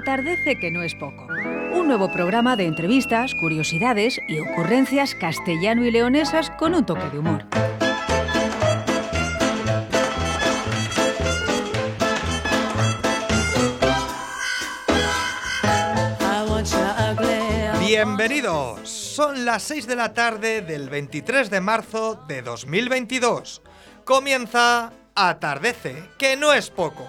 Atardece que no es poco. Un nuevo programa de entrevistas, curiosidades y ocurrencias castellano y leonesas con un toque de humor. Bienvenidos. Son las 6 de la tarde del 23 de marzo de 2022. Comienza Atardece, que no es poco.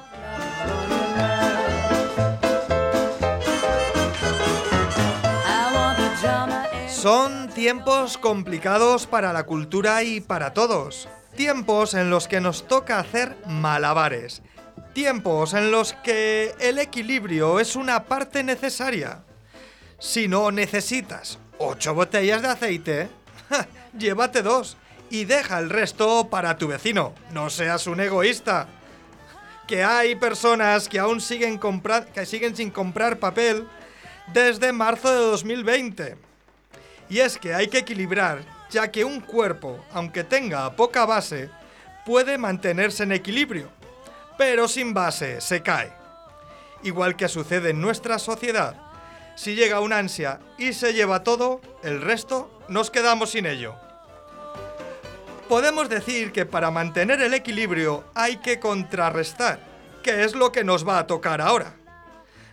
Son tiempos complicados para la cultura y para todos. Tiempos en los que nos toca hacer malabares. Tiempos en los que el equilibrio es una parte necesaria. Si no necesitas ocho botellas de aceite, llévate dos y deja el resto para tu vecino. No seas un egoísta. Que hay personas que aún siguen, que siguen sin comprar papel desde marzo de 2020. Y es que hay que equilibrar, ya que un cuerpo, aunque tenga poca base, puede mantenerse en equilibrio, pero sin base se cae. Igual que sucede en nuestra sociedad, si llega un ansia y se lleva todo, el resto nos quedamos sin ello. Podemos decir que para mantener el equilibrio hay que contrarrestar, que es lo que nos va a tocar ahora.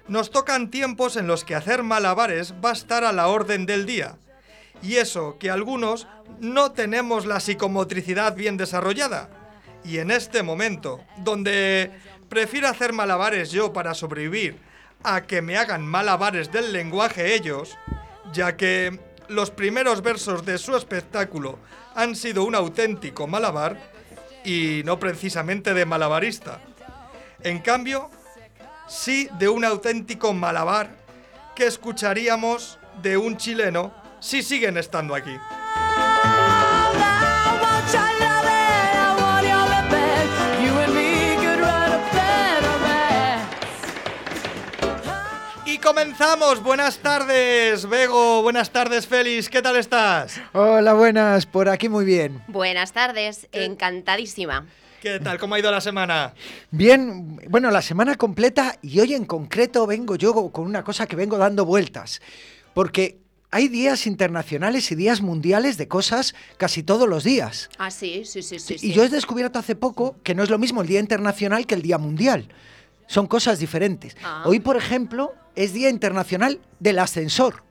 Nos tocan tiempos en los que hacer malabares va a estar a la orden del día. Y eso que algunos no tenemos la psicomotricidad bien desarrollada. Y en este momento, donde prefiero hacer malabares yo para sobrevivir a que me hagan malabares del lenguaje ellos, ya que los primeros versos de su espectáculo han sido un auténtico malabar y no precisamente de malabarista. En cambio, sí de un auténtico malabar que escucharíamos de un chileno si siguen estando aquí. Y comenzamos. Buenas tardes, Bego. Buenas tardes, Félix. ¿Qué tal estás? Hola, buenas, por aquí muy bien. Buenas tardes, encantadísima. ¿Qué tal? ¿Cómo ha ido la semana? Bien, bueno, la semana completa y hoy en concreto vengo yo con una cosa que vengo dando vueltas, porque hay días internacionales y días mundiales de cosas casi todos los días. Ah, sí, sí, sí, sí. y sí. yo he descubierto hace poco que no es lo mismo el Día Internacional que el Día Mundial. Son cosas diferentes. Ah. Hoy, por ejemplo, es Día Internacional del Ascensor.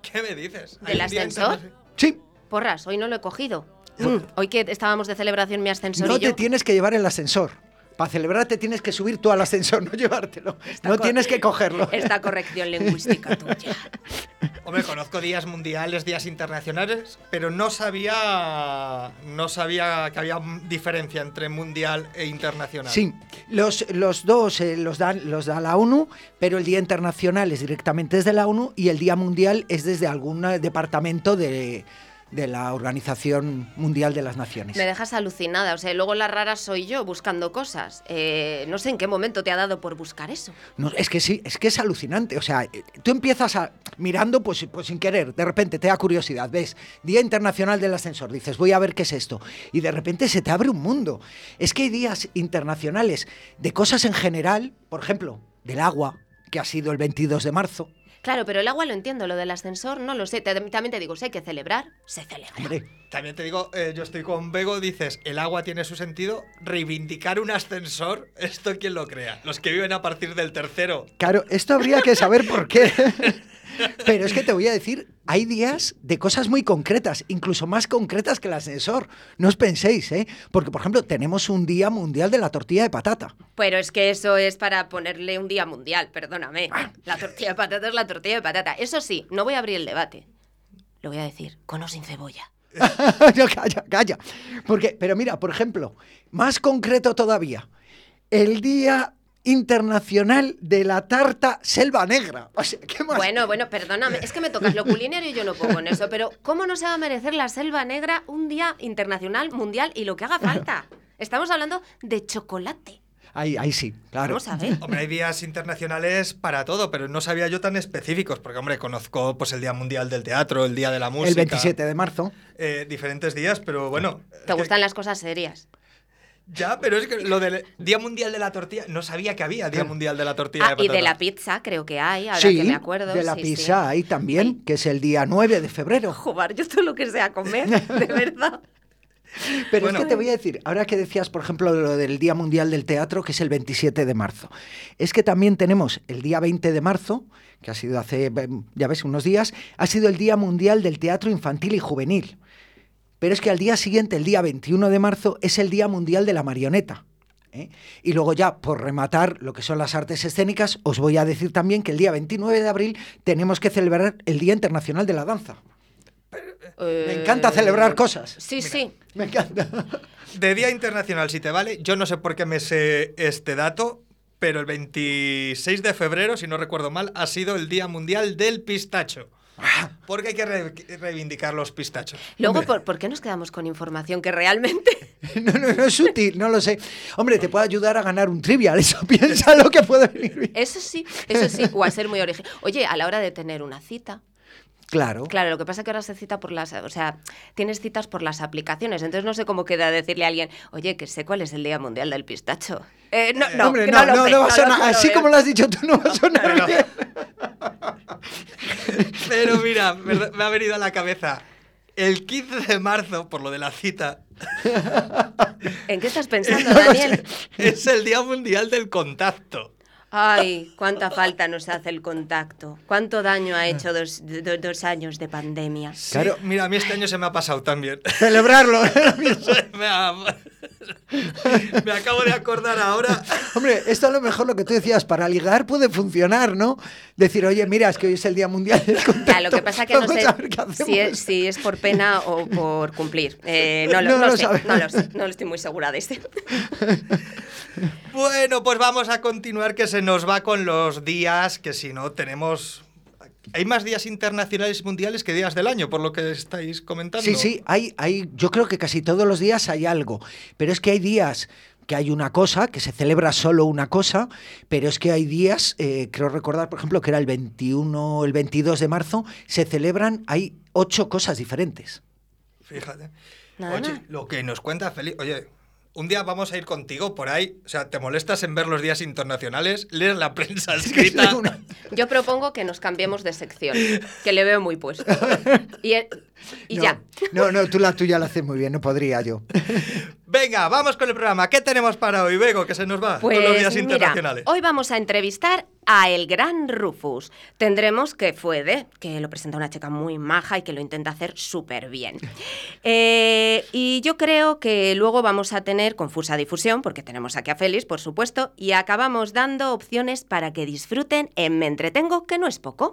¿Qué me dices? ¿Del ascensor? Sí, Porras, hoy no lo he cogido. Hoy que estábamos de celebración mi ascensor no y yo. te tienes que llevar el ascensor. Para celebrarte tienes que subir tú al ascensor, no llevártelo. no tienes que cogerlo. Esta corrección lingüística tuya. Hombre, conozco días mundiales, días internacionales, pero no sabía, no sabía que había diferencia entre mundial e internacional. Sí, los, los dos eh, los, dan, los da la ONU, pero el Día Internacional es directamente desde la ONU y el Día Mundial es desde algún eh, departamento de, de la Organización Mundial de las Naciones. Me dejas alucinada. O sea, luego la rara soy yo buscando cosas. Eh, no sé en qué momento te ha dado por buscar eso. No, es que sí, es que es alucinante. O sea, eh, tú empiezas a mirando, pues, pues sin querer, de repente te da curiosidad, ves, Día Internacional del Ascensor, dices, voy a ver qué es esto. Y de repente se te abre un mundo. Es que hay días internacionales de cosas en general, por ejemplo, del agua, que ha sido el 22 de marzo. Claro, pero el agua lo entiendo, lo del ascensor no lo sé. Te- también te digo, si hay que celebrar, se celebra. Hombre, También te digo, eh, yo estoy con Bego, dices, el agua tiene su sentido, reivindicar un ascensor, esto quién lo crea, los que viven a partir del tercero. Claro, esto habría que saber por qué. Pero es que te voy a decir, hay días de cosas muy concretas, incluso más concretas que el ascensor. No os penséis, ¿eh? Porque, por ejemplo, tenemos un día mundial de la tortilla de patata. Pero es que eso es para ponerle un día mundial, perdóname. La tortilla de patata es la tortilla de patata. Eso sí, no voy a abrir el debate. Lo voy a decir, con o sin cebolla. No, calla, calla. Porque, pero mira, por ejemplo, más concreto todavía, el Día Internacional de la Tarta Selva Negra. O sea, ¿qué más? Bueno, bueno, perdóname, es que me tocas lo culinario y yo no pongo en eso, pero ¿cómo no se va a merecer la selva negra un día internacional, mundial y lo que haga falta? Estamos hablando de chocolate. Ahí, ahí sí, claro. Vamos a ver. Hombre, hay días internacionales para todo, pero no sabía yo tan específicos, porque, hombre, conozco pues el Día Mundial del Teatro, el Día de la Música. El 27 de marzo. eh, diferentes días, pero bueno. ¿Te que- gustan las cosas serias? Ya, pero es que lo del Día Mundial de la Tortilla, no sabía que había Día Mundial de la Tortilla Ah, de y de la pizza creo que hay, ahora sí, que me acuerdo. de la sí, sí. pizza ahí también, que es el día 9 de febrero. Jugar yo todo lo que sea comer, de verdad. Pero Bueno. es que te voy a decir, ahora que decías, por ejemplo, lo del Día Mundial del Teatro, que es el 27 de marzo, es que también tenemos el día 20 de marzo, que ha sido hace, ya ves, unos días, ha sido el Día Mundial del Teatro Infantil y Juvenil. Pero es que al día siguiente, el día 21 de marzo, es el Día Mundial de la Marioneta. ¿eh? Y luego ya, por rematar lo que son las artes escénicas, os voy a decir también que el día 29 de abril tenemos que celebrar el Día Internacional de la Danza. Me encanta celebrar cosas. Sí, sí. Me encanta. De Día Internacional, si te vale, yo no sé por qué me sé este dato, pero el 26 de febrero, si no recuerdo mal, ha sido el Día Mundial del Pistacho. Porque hay que re- reivindicar los pistachos. Luego, ¿por, por qué nos quedamos con información que realmente... No, no, no es útil, no lo sé. Hombre, te puede ayudar a ganar un trivial, eso piensa lo que puede venir bien. Eso sí, eso sí, o a ser muy original. Oye, a la hora de tener una cita, Claro. Claro, lo que pasa es que ahora se cita por las, o sea, tienes citas por las aplicaciones, entonces no sé cómo queda decirle a alguien, oye, que sé cuál es el Día Mundial del Pistacho. Eh, no, no, Hombre, no, no, sé, no va a sonar. Así como lo has dicho tú, no va a sonar bien. Pero mira, me, me ha venido a la cabeza el 15 de marzo, por lo de la cita, ¿En qué estás pensando, Daniel? es el Día Mundial del Contacto. Ay, cuánta falta nos hace el contacto. Cuánto daño ha hecho dos, do- dos años de pandemia. Sí, Claro. Mira, a mí este año se me ha pasado también. Celebrarlo. me, ha- me acabo de acordar ahora. Hombre, esto a lo mejor lo que tú decías, para ligar puede funcionar, ¿no? Decir, oye, mira, es que hoy es el Día Mundial del Contacto. Ya, lo que pasa que no sé si es, si es por pena o por cumplir. Eh, no lo, No no lo sé, no lo sé, no lo estoy muy segura de este. Bueno, pues vamos a continuar que se nos va con los días, que si no tenemos... Hay más días internacionales y mundiales que días del año, por lo que estáis comentando. Sí, sí, hay, hay, yo creo que casi todos los días hay algo, pero es que hay días que hay una cosa, que se celebra solo una cosa, pero es que hay días, eh, creo recordar, por ejemplo, que era el 21, el 22 de marzo, se celebran, hay ocho cosas diferentes. Fíjate. Nada, Oye, nada. lo que nos cuenta Felipe... Oye, un día vamos a ir contigo por ahí. O sea, ¿te molestas en ver los días internacionales? ¿Lees la prensa escrita? Yo propongo que nos cambiemos de sección, que le veo muy puesto. Y, eh, y no, ya. No, no, tú la tuya la haces muy bien, no podría yo. Venga, vamos con el programa. ¿Qué tenemos para hoy, Bego, que se nos va Pues con los días mira, internacionales? hoy vamos a entrevistar a el gran Rufus. Tendremos que fue de, que lo presenta una chica muy maja y que lo intenta hacer súper bien. Eh, y yo creo que luego vamos a tener confusa difusión, porque tenemos aquí a Félix, por supuesto, y acabamos dando opciones para que disfruten en Me Entretengo, que no es poco.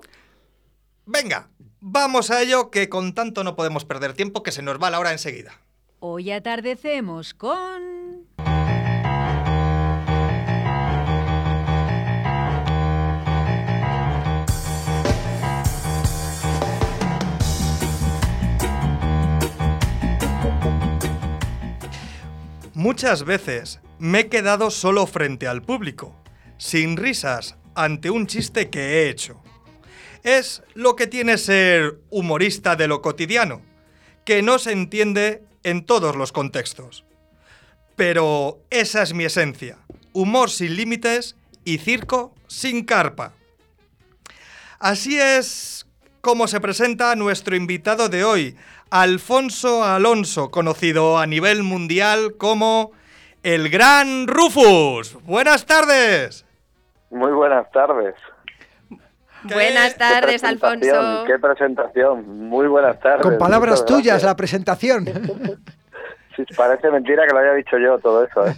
Venga, vamos a ello, que con tanto no podemos perder tiempo, que se nos va la hora enseguida. Hoy atardecemos con... Muchas veces me he quedado solo frente al público, sin risas, ante un chiste que he hecho. Es lo que tiene ser humorista de lo cotidiano, que no se entiende en todos los contextos. Pero esa es mi esencia, humor sin límites y circo sin carpa. Así es como se presenta nuestro invitado de hoy, Alfonso Alonso, conocido a nivel mundial como el Gran Rufus. Buenas tardes. Muy buenas tardes. Buenas tardes, Qué Alfonso. Qué presentación. Muy buenas tardes. Con palabras tuyas, la presentación. Sí, parece mentira que lo haya dicho yo todo eso, ¿eh?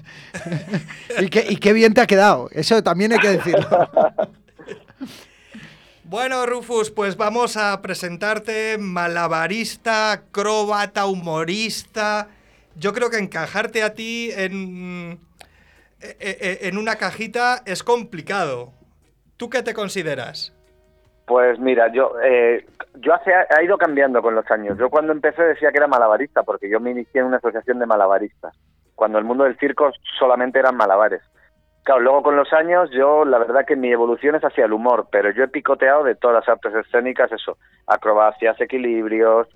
y, qué, y qué bien te ha quedado, eso también hay que decirlo. Bueno, Rufus, pues vamos a presentarte malabarista, acróbata, humorista. Yo creo que encajarte a ti en, e- e- en una cajita es complicado. ¿Tú qué te consideras? Pues mira, yo eh, yo hace, ha ido cambiando con los años. Yo cuando empecé decía que era malabarista, porque yo me inicié en una asociación de malabaristas. Cuando el mundo del circo solamente eran malabares. Claro, luego con los años yo la verdad que mi evolución es hacia el humor, pero yo he picoteado de todas las artes escénicas, eso, acrobacias, equilibrios,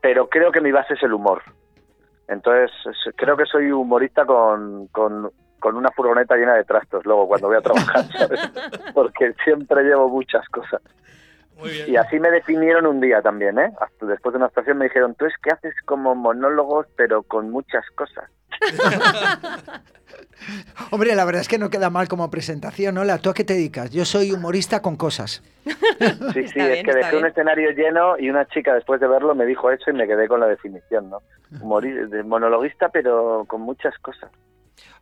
pero creo que mi base es el humor. Entonces es- creo que soy humorista con, con, con una furgoneta llena de trastos luego cuando voy a trabajar, ¿sabes? Porque siempre llevo muchas cosas. Muy bien. Y así me definieron un día también, ¿eh? Después de una actuación me dijeron, tú es que haces como monólogos, pero con muchas cosas. Hombre, la verdad es que no queda mal como presentación, ¿no? La, ¿Tú a qué te dedicas? Yo soy humorista con cosas. Sí, sí, Está es bien, que dejé un escenario lleno y una chica después de verlo me dijo eso y me quedé con la definición, ¿no? Humori- de monologuista, pero con muchas cosas.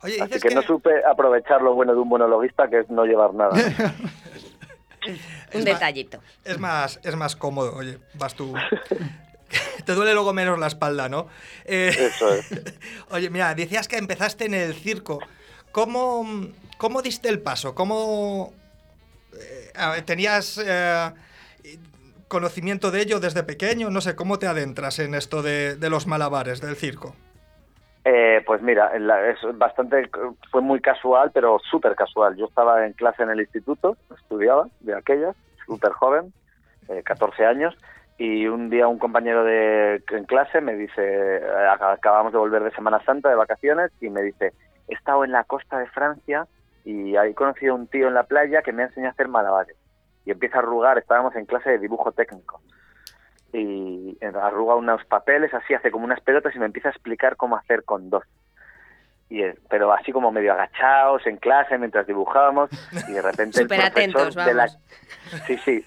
Oye, Así dices que, que, no supe aprovechar lo bueno de un monologuista, que es no llevar nada. Un Es detallito. es más, es más cómodo. Oye, vas tú. Te duele luego menos la espalda, ¿no? Eh, Eso es. Oye, mira, decías que empezaste en el circo. ¿Cómo, cómo diste el paso? ¿Cómo eh, tenías eh, conocimiento de ello desde pequeño? No sé, ¿cómo te adentras en esto de, de los malabares del circo? Eh, pues mira, es bastante, fue muy casual, pero súper casual. Yo estaba en clase en el instituto, estudiaba de aquellas, súper joven, eh, 14 años, y un día un compañero de en clase me dice, ac- acabamos de volver de Semana Santa de vacaciones, y me dice, he estado en la costa de Francia y ahí conocí a un tío en la playa que me enseñó a hacer malabares. Y empieza a arrugar, estábamos en clase de dibujo técnico y arruga unos papeles, así hace como unas pelotas y me empieza a explicar cómo hacer con dos. Y, eh, pero así como medio agachados en clase mientras dibujábamos y de repente el Súper profesor atentos, de la-. Sí, sí,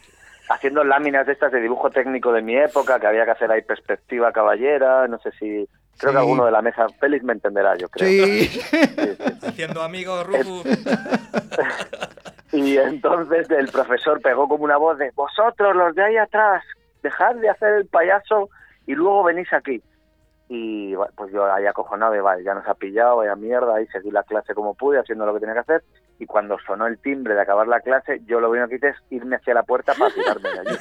haciendo láminas de estas de dibujo técnico de mi época, que había que hacer ahí perspectiva caballera, no sé si... Creo Sí. que alguno de la mesa feliz me entenderá, yo creo. Sí. Sí, sí. Haciendo amigos, Rufus. Y entonces el profesor pegó como una voz de vosotros los de ahí atrás, dejad de hacer el payaso y luego venís aquí. Y pues yo ahí acojonado de, vale, ya nos ha pillado, vaya mierda, y seguí la clase como pude, haciendo lo que tenía que hacer. Y cuando sonó el timbre de acabar la clase, yo lo único que hice es irme hacia la puerta para tirarme de allí.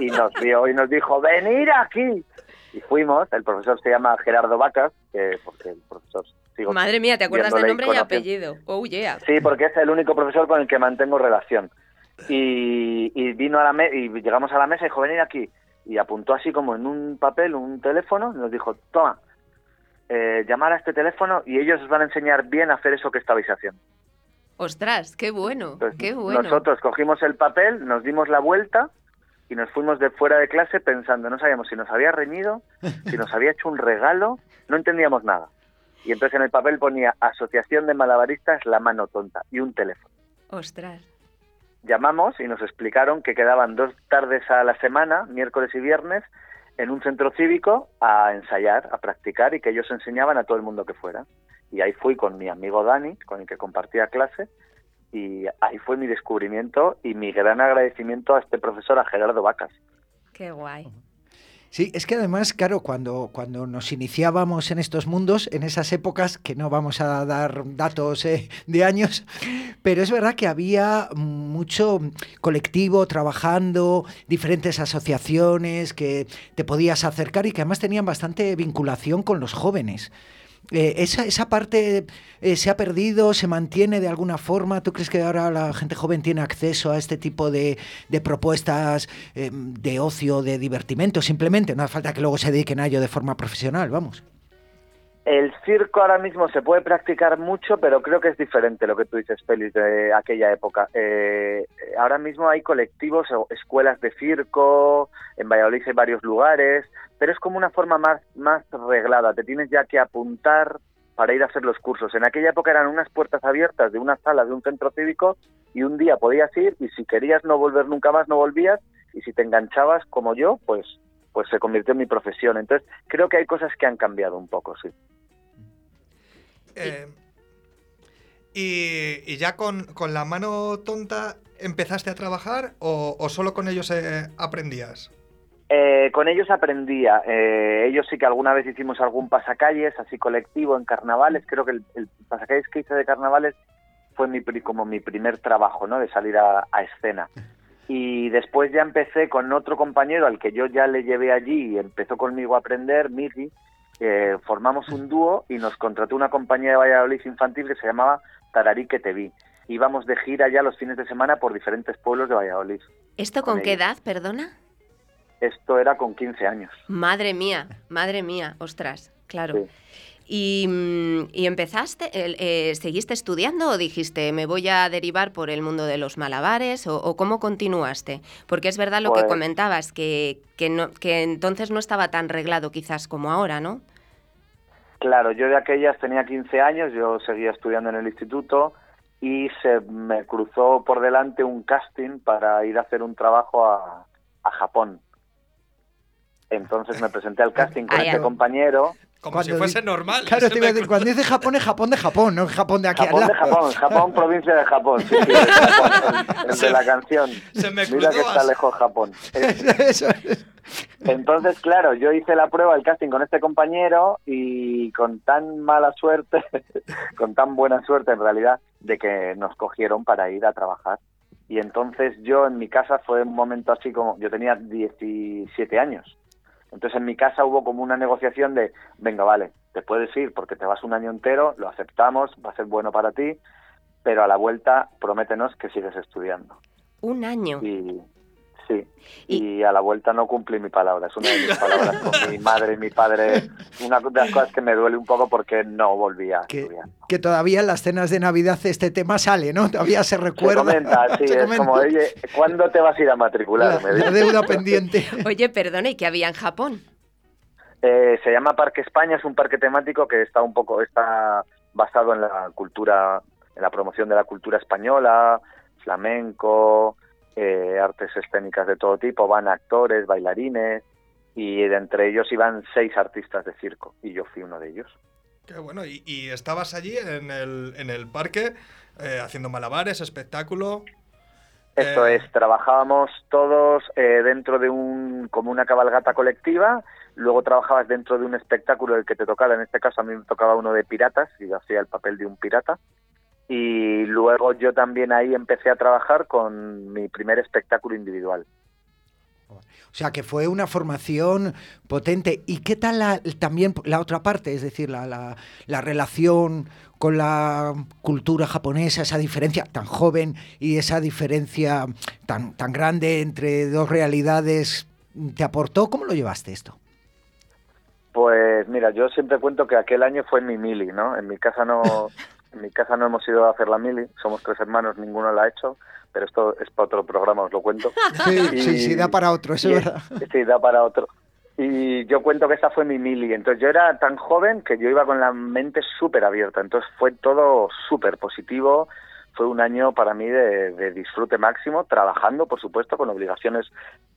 Y nos vio y nos dijo, venid aquí. Y fuimos, el profesor se llama Gerardo Vacas, que porque el profesor sigo Madre mía, ¿te acuerdas de viéndole y nombre y apellido? Oh, yeah. Sí, porque es el único profesor con el que mantengo relación. Y, y vino a la me- y llegamos a la mesa y dijo, venid aquí. Y apuntó así como en un papel, un teléfono, y nos dijo, toma, eh, llamar a este teléfono y ellos os van a enseñar bien a hacer eso que estabais haciendo. Ostras, qué bueno, Entonces, qué bueno. Nosotros cogimos el papel, nos dimos la vuelta y nos fuimos de fuera de clase pensando, no sabíamos si nos había reñido, si nos había hecho un regalo, no entendíamos nada. Y entonces en el papel ponía Asociación de Malabaristas La Mano Tonta y un teléfono. Ostras. Llamamos y nos explicaron que quedaban dos tardes a la semana, miércoles y viernes, en un centro cívico a ensayar, a practicar y que ellos enseñaban a todo el mundo que fuera. Y ahí fui con mi amigo Dani, con el que compartía clase, y ahí fue mi descubrimiento y mi gran agradecimiento a este profesor, a Gerardo Vacas. Qué guay. Sí, es que además, claro, cuando, cuando nos iniciábamos en estos mundos, en esas épocas, que no vamos a dar datos eh, de años, pero es verdad que había mucho colectivo trabajando, diferentes asociaciones que te podías acercar y que además tenían bastante vinculación con los jóvenes. Eh, esa, esa parte eh, se ha perdido, se mantiene de alguna forma. ¿Tú crees que ahora la gente joven tiene acceso a este tipo de, propuestas eh, de ocio, de divertimento? Simplemente, no hace falta que luego se dediquen a ello de forma profesional, vamos. El circo ahora mismo se puede practicar mucho, pero creo que es diferente lo que tú dices, Félix, de aquella época. Eh, ahora mismo hay colectivos o escuelas de circo, en Valladolid hay varios lugares, pero es como una forma más, más reglada. Te tienes ya que apuntar para ir a hacer los cursos. En aquella época eran unas puertas abiertas de una sala de un centro cívico y un día podías ir y si querías no volver nunca más no volvías y si te enganchabas como yo, pues pues se convirtió en mi profesión. Entonces, creo que hay cosas que han cambiado un poco, sí. Eh, y, ya con, con, la mano tonta empezaste a trabajar o, o solo con ellos eh, aprendías? Eh, con ellos aprendía. Eh, ellos sí que alguna vez hicimos algún pasacalles, así colectivo, en carnavales. Creo que el, el pasacalles que hice de carnavales fue mi, como mi primer trabajo, ¿no? De salir a, a, escena. Y después ya empecé con otro compañero al que yo ya le llevé allí y empezó conmigo a aprender, Miki. Eh, formamos un dúo y nos contrató una compañía de Valladolid infantil que se llamaba Tararí que te vi. Íbamos de gira ya los fines de semana por diferentes pueblos de Valladolid. ¿Esto con, con qué edad, perdona? Esto era con 15 años. Madre mía, madre mía, ostras, claro. Sí. Y, y, empezaste, eh, ¿seguiste estudiando o dijiste me voy a derivar por el mundo de los malabares o, o cómo continuaste? Porque es verdad lo pues, que comentabas, que, que, no, que entonces no estaba tan reglado quizás como ahora, ¿no? Claro, yo de aquellas tenía 15 años, yo seguía estudiando en el instituto y se me cruzó por delante un casting para ir a hacer un trabajo a, a Japón. Entonces me presenté al casting con este compañero. Como cuando si fuese normal. Claro, te iba a decir, cuando dice Japón es Japón de Japón, no Japón de aquí Japón al lado. de Japón, Japón, provincia de Japón. Sí, sí, Japón, el, el Se- de la canción. se me Mira que está lejos Japón. Eso es. Entonces, claro, yo hice la prueba del casting con este compañero y con tan mala suerte, con tan buena suerte en realidad, de que nos cogieron para ir a trabajar. Y entonces yo en mi casa fue un momento así como, yo tenía 17 años. Entonces en mi casa hubo como una negociación de, venga, vale, te puedes ir porque te vas un año entero, lo aceptamos, va a ser bueno para ti, pero a la vuelta prométenos que sigues estudiando. Un año. Y sí, Y- y a la vuelta no cumplí mi palabra. Es una de mis palabras con mi madre y mi padre. Una de las cosas que me duele un poco porque no volví a Que, estudiar. que todavía en las cenas de Navidad este tema sale, ¿no? Todavía se Se recuerda. comenta, sí, Se es comenta. como, oye, ¿cuándo te vas a ir a matricular? la, Me la dice. deuda pendiente. Oye, perdona, ¿y qué había en Japón? Eh, se llama Parque España, es un parque temático que está un poco está basado en la cultura, en la promoción de la cultura española, flamenco, eh, artes escénicas de todo tipo, van actores, bailarines y de entre ellos iban seis artistas de circo y yo fui uno de ellos. Qué bueno, y, y estabas allí en el, en el parque eh, haciendo malabares, espectáculo. Esto Eh, es, trabajábamos todos dentro de un como una cabalgata colectiva, luego trabajabas dentro de un espectáculo el que te tocara, en este caso a mí me tocaba uno de piratas y yo hacía el papel de un pirata. Y luego yo también ahí empecé a trabajar con mi primer espectáculo individual. O sea, que fue una formación potente. ¿Y qué tal la- también la otra parte? Es decir, la, la- la relación con la cultura japonesa, esa diferencia tan joven y esa diferencia tan, tan grande entre dos realidades, ¿te aportó? ¿Cómo lo llevaste esto? Pues mira, yo siempre cuento que aquel año fue mi mili, ¿no? En mi casa no, en mi casa no hemos ido a hacer la mili, somos tres hermanos, ninguno la ha hecho, pero esto es para otro programa, os lo cuento. Sí, Y- sí, sí, da para otro, eso es verdad. Sí, da para otro. Y yo cuento que esa fue mi mili. Entonces yo era tan joven que yo iba con la mente súper abierta. Entonces fue todo súper positivo. Fue un año para mí de, de disfrute máximo, trabajando, por supuesto, con obligaciones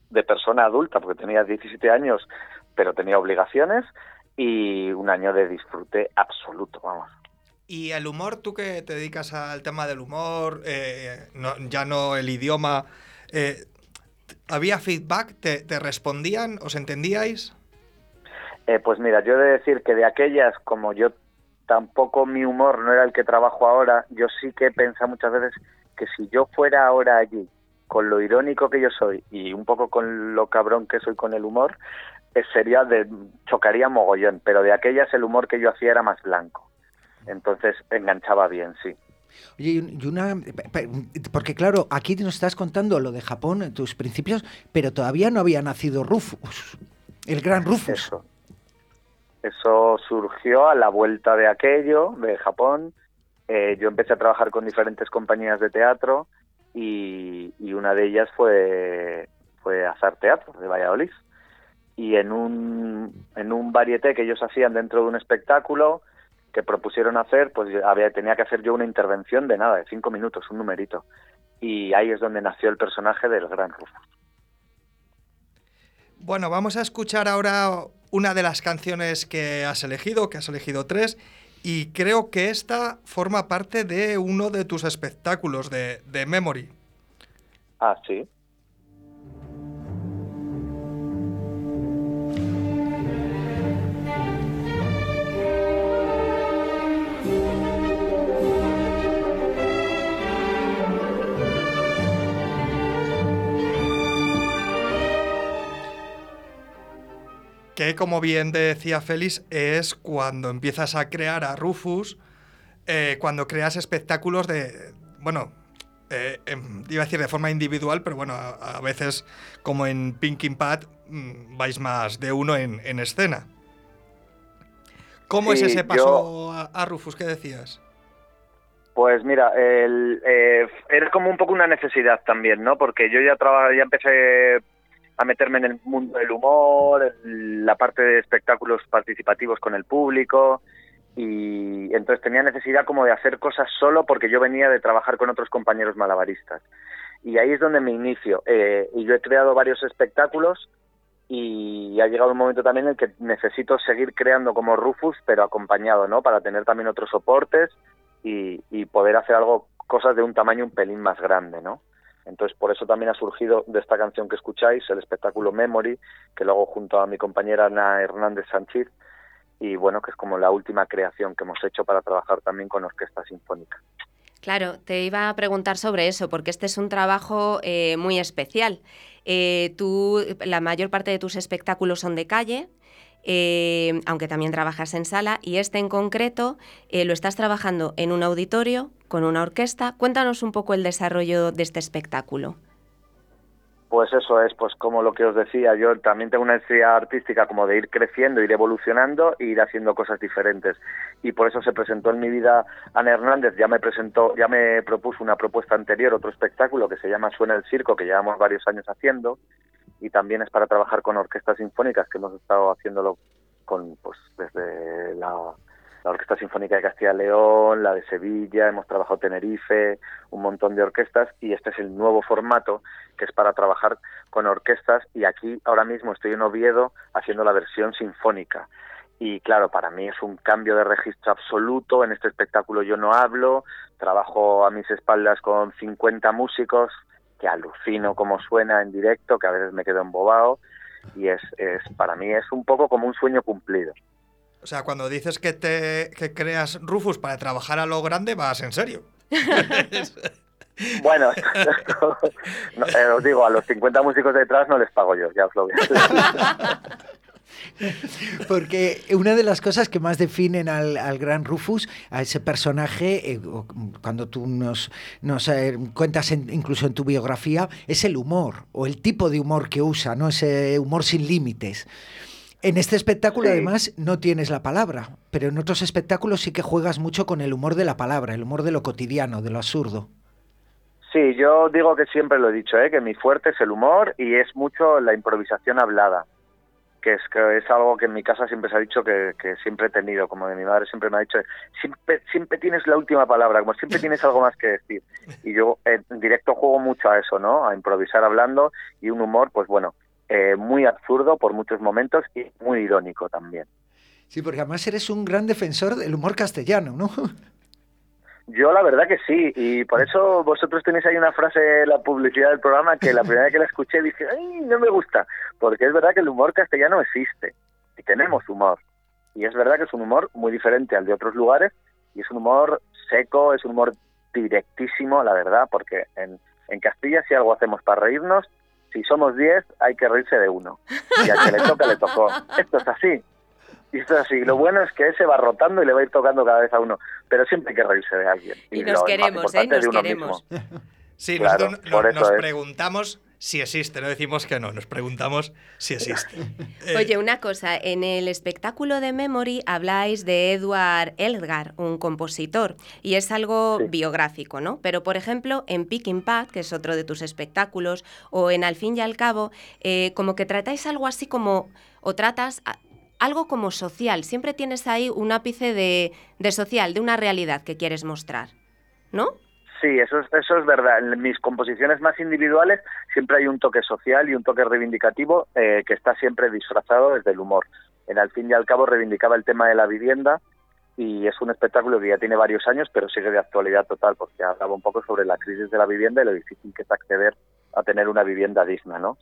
de persona adulta, porque tenía 17 años, pero tenía obligaciones. Y un año de disfrute absoluto, vamos. Y el humor, tú que te dedicas al tema del humor, eh, no- ya no el idioma, eh, ¿había feedback? ¿Te, respondían? ¿Os entendíais? Eh, pues mira, yo he de decir que de aquellas, como yo tampoco mi humor no era el que trabajo ahora, yo sí que he muchas veces que si yo fuera ahora allí, con lo irónico que yo soy y un poco con lo cabrón que soy con el humor, eh, sería de chocaría mogollón, pero de aquellas el humor que yo hacía era más blanco. Entonces enganchaba bien, sí. Oye, y un- y una. Porque, claro, aquí nos estás contando lo de Japón, tus principios, pero todavía no había nacido Rufus, el gran Rufus. Eso. Eso surgió a la vuelta de aquello, de Japón. Eh, yo empecé a trabajar con diferentes compañías de teatro y, y una de ellas fue, fue Azar Teatro de Valladolid. Y en un, en un varieté que ellos hacían dentro de un espectáculo, que propusieron hacer, pues había, tenía que hacer yo una intervención de nada, de cinco minutos, un numerito. Y ahí es donde nació el personaje del Gran Rufus. Bueno, vamos a escuchar ahora una de las canciones que has elegido, que has elegido tres, y creo que esta forma parte de uno de tus espectáculos de, de Memory. Ah, sí. Que como bien decía Félix, es cuando empiezas a crear a Rufus, eh, cuando creas espectáculos de, bueno, eh, em, iba a decir de forma individual, pero bueno, a, veces como en Pinkin Pad mm, vais más de uno en, escena. ¿Cómo es ese paso a, Rufus que decías? Pues mira, el, eh, era como un poco una necesidad también, ¿no? Porque yo ya, ya empecé a meterme en el mundo del humor, la parte de espectáculos participativos con el público y entonces tenía necesidad como de hacer cosas solo porque yo venía de trabajar con otros compañeros malabaristas. Y ahí es donde me inicio. Eh, y yo he creado varios espectáculos y ha llegado un momento también en el que necesito seguir creando como Rufus, pero acompañado, ¿no? Para tener también otros soportes y, y poder hacer algo, cosas de un tamaño un pelín más grande, ¿no? Entonces, por eso también ha surgido de esta canción que escucháis, el espectáculo Memory, que lo hago junto a mi compañera Ana Hernández Sánchez, y bueno, que es como la última creación que hemos hecho para trabajar también con orquesta sinfónica. Claro, te iba a preguntar sobre eso, porque este es un trabajo eh, muy especial. Eh, tú, la mayor parte de tus espectáculos son de calle, eh, aunque también trabajas en sala, y este en concreto eh, lo estás trabajando en un auditorio con una orquesta. Cuéntanos un poco el desarrollo de este espectáculo. Pues eso es, pues como lo que os decía, yo también tengo una necesidad artística como de ir creciendo, ir evolucionando e ir haciendo cosas diferentes. Y por eso se presentó en mi vida Ana Hernández, ya me presentó, ya me propuso una propuesta anterior, otro espectáculo que se llama Suena el Circo, que llevamos varios años haciendo, y también es para trabajar con orquestas sinfónicas que hemos estado haciéndolo con pues desde la, Orquesta Sinfónica de Castilla y León, la de Sevilla, hemos trabajado Tenerife, un montón de orquestas y este es el nuevo formato que es para trabajar con orquestas y aquí ahora mismo estoy en Oviedo haciendo la versión sinfónica. Y claro, para mí es un cambio de registro absoluto. En este espectáculo yo no hablo, trabajo a mis espaldas con 50 músicos, que alucino cómo suena en directo, que a veces me quedo embobado y es, es para mí es un poco como un sueño cumplido. O sea, cuando dices que te que creas Rufus para trabajar a lo grande, vas en serio. bueno, eh, os digo, a los 50 músicos detrás no les pago yo, ya os lo digo. Porque una de las cosas que más definen al, gran Rufus, a ese personaje, eh, cuando tú nos, nos eh, cuentas incluso en tu biografía, es el humor o el tipo de humor que usa, ¿no? ese humor sin límites. En este espectáculo además no tienes la palabra, pero en otros espectáculos sí que juegas mucho con el humor de la palabra, el humor de lo cotidiano, de lo absurdo. Sí, yo digo que siempre lo he dicho, ¿eh? que mi fuerte es el humor y es mucho la improvisación hablada es que es algo que en mi casa siempre se ha dicho que, siempre he tenido, como de mi madre siempre me ha dicho, siempre, siempre tienes la última palabra, como siempre tienes algo más que decir. Y yo en directo juego mucho a eso, ¿no? A improvisar hablando y un humor, pues bueno, eh, muy absurdo por muchos momentos y muy irónico también. Sí, porque además eres un gran defensor del humor castellano, ¿no? Yo la verdad que sí, y por eso vosotros tenéis ahí una frase en la publicidad del programa que la primera vez que la escuché dije, ay, no me gusta, porque es verdad que el humor castellano existe, y tenemos humor, y es verdad que es un humor muy diferente al de otros lugares, y es un humor seco, es un humor directísimo, la verdad, porque en, en Castilla si algo hacemos para reírnos, si somos 10 hay que reírse de uno, y al que le toca le tocó. Esto es así, y esto es así. Lo bueno es que se va rotando y le va a ir tocando cada vez a uno. Pero siempre hay que reírse de alguien. Y, nos queremos, ¿eh? Nos queremos. Sí, nosotros nos, preguntamos si existe, no decimos que no, nos preguntamos si existe. Eh, Oye, una cosa, en el espectáculo de Memory habláis de Edward Elgar, un compositor, y es algo biográfico, ¿no? Pero, por ejemplo, en Picking Pad, que es otro de tus espectáculos, o en Al fin y al cabo, eh, como que tratáis algo así como, o tratas algo como social. Siempre tienes ahí un ápice de, de social, de una realidad que quieres mostrar, ¿no? Sí, eso es, eso es verdad. En mis composiciones más individuales siempre hay un toque social y un toque reivindicativo eh, que está siempre disfrazado desde el humor. En al fin y al cabo reivindicaba el tema de la vivienda y es un espectáculo que ya tiene varios años, pero sigue de actualidad total, porque hablaba un poco sobre la crisis de la vivienda y lo difícil que es acceder a tener una vivienda digna, ¿no?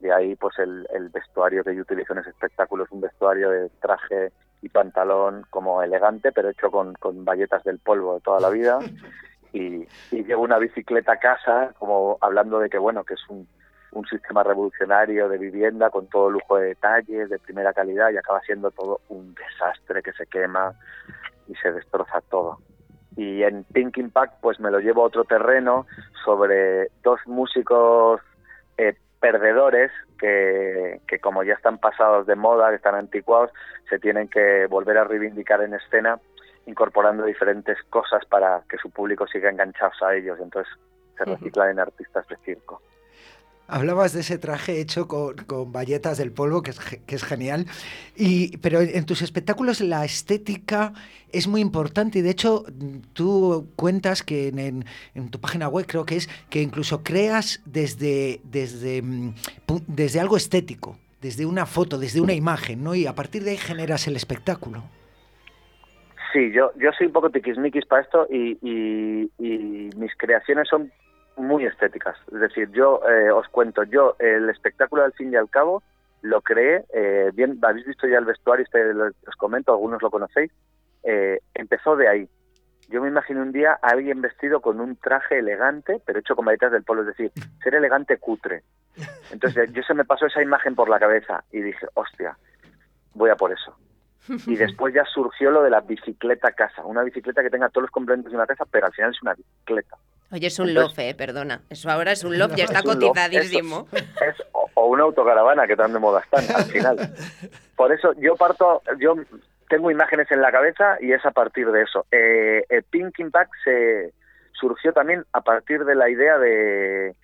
De ahí, pues, el, el vestuario que yo utilizo en ese espectáculo es un vestuario de traje y pantalón como elegante, pero hecho con, con bayetas del polvo de toda la vida. Y, y llevo una bicicleta a casa, como hablando de que, bueno, que es un, un sistema revolucionario de vivienda con todo lujo de detalles, de primera calidad, y acaba siendo todo un desastre que se quema y se destroza todo. Y en Pink Impact, pues me lo llevo a otro terreno sobre dos músicos eh, perdedores que, que, como ya están pasados de moda, que están anticuados, se tienen que volver a reivindicar en escena incorporando diferentes cosas para que su público siga enganchado a ellos. Entonces se reciclan en artistas de circo. Hablabas de ese traje hecho con, con bayetas del polvo, que es, que es, genial. Y, pero en tus espectáculos la estética es muy importante y de hecho tú cuentas que en, en, tu página web creo que es que incluso creas desde, desde, mm, desde algo estético, desde una foto, desde una imagen, ¿no? Y a partir de ahí generas el espectáculo. Sí, yo, yo soy un poco tiquismiquis para esto y, y mis creaciones son muy estéticas. Es decir, yo eh, os cuento, yo el espectáculo al fin y al cabo lo creé, eh, bien, habéis visto ya el vestuario, este, os comento, algunos lo conocéis, eh, empezó de ahí. Yo me imaginé un día a alguien vestido con un traje elegante, pero hecho con varitas del polo, es decir, ser elegante cutre. Entonces yo se me pasó esa imagen por la cabeza y dije, hostia, voy a por eso. Y después ya surgió lo de la bicicleta casa, una bicicleta que tenga todos los complementos de una casa, pero al final es una bicicleta. Oye, es un loft, eh, perdona. Eso ahora es un loft, ya está cotizadísimo. Es, es, o, o, una autocaravana que tan de moda están al final. Por eso yo parto, yo tengo imágenes en la cabeza y es a partir de eso. Eh, el Pink Impact se surgió también a partir de la idea de,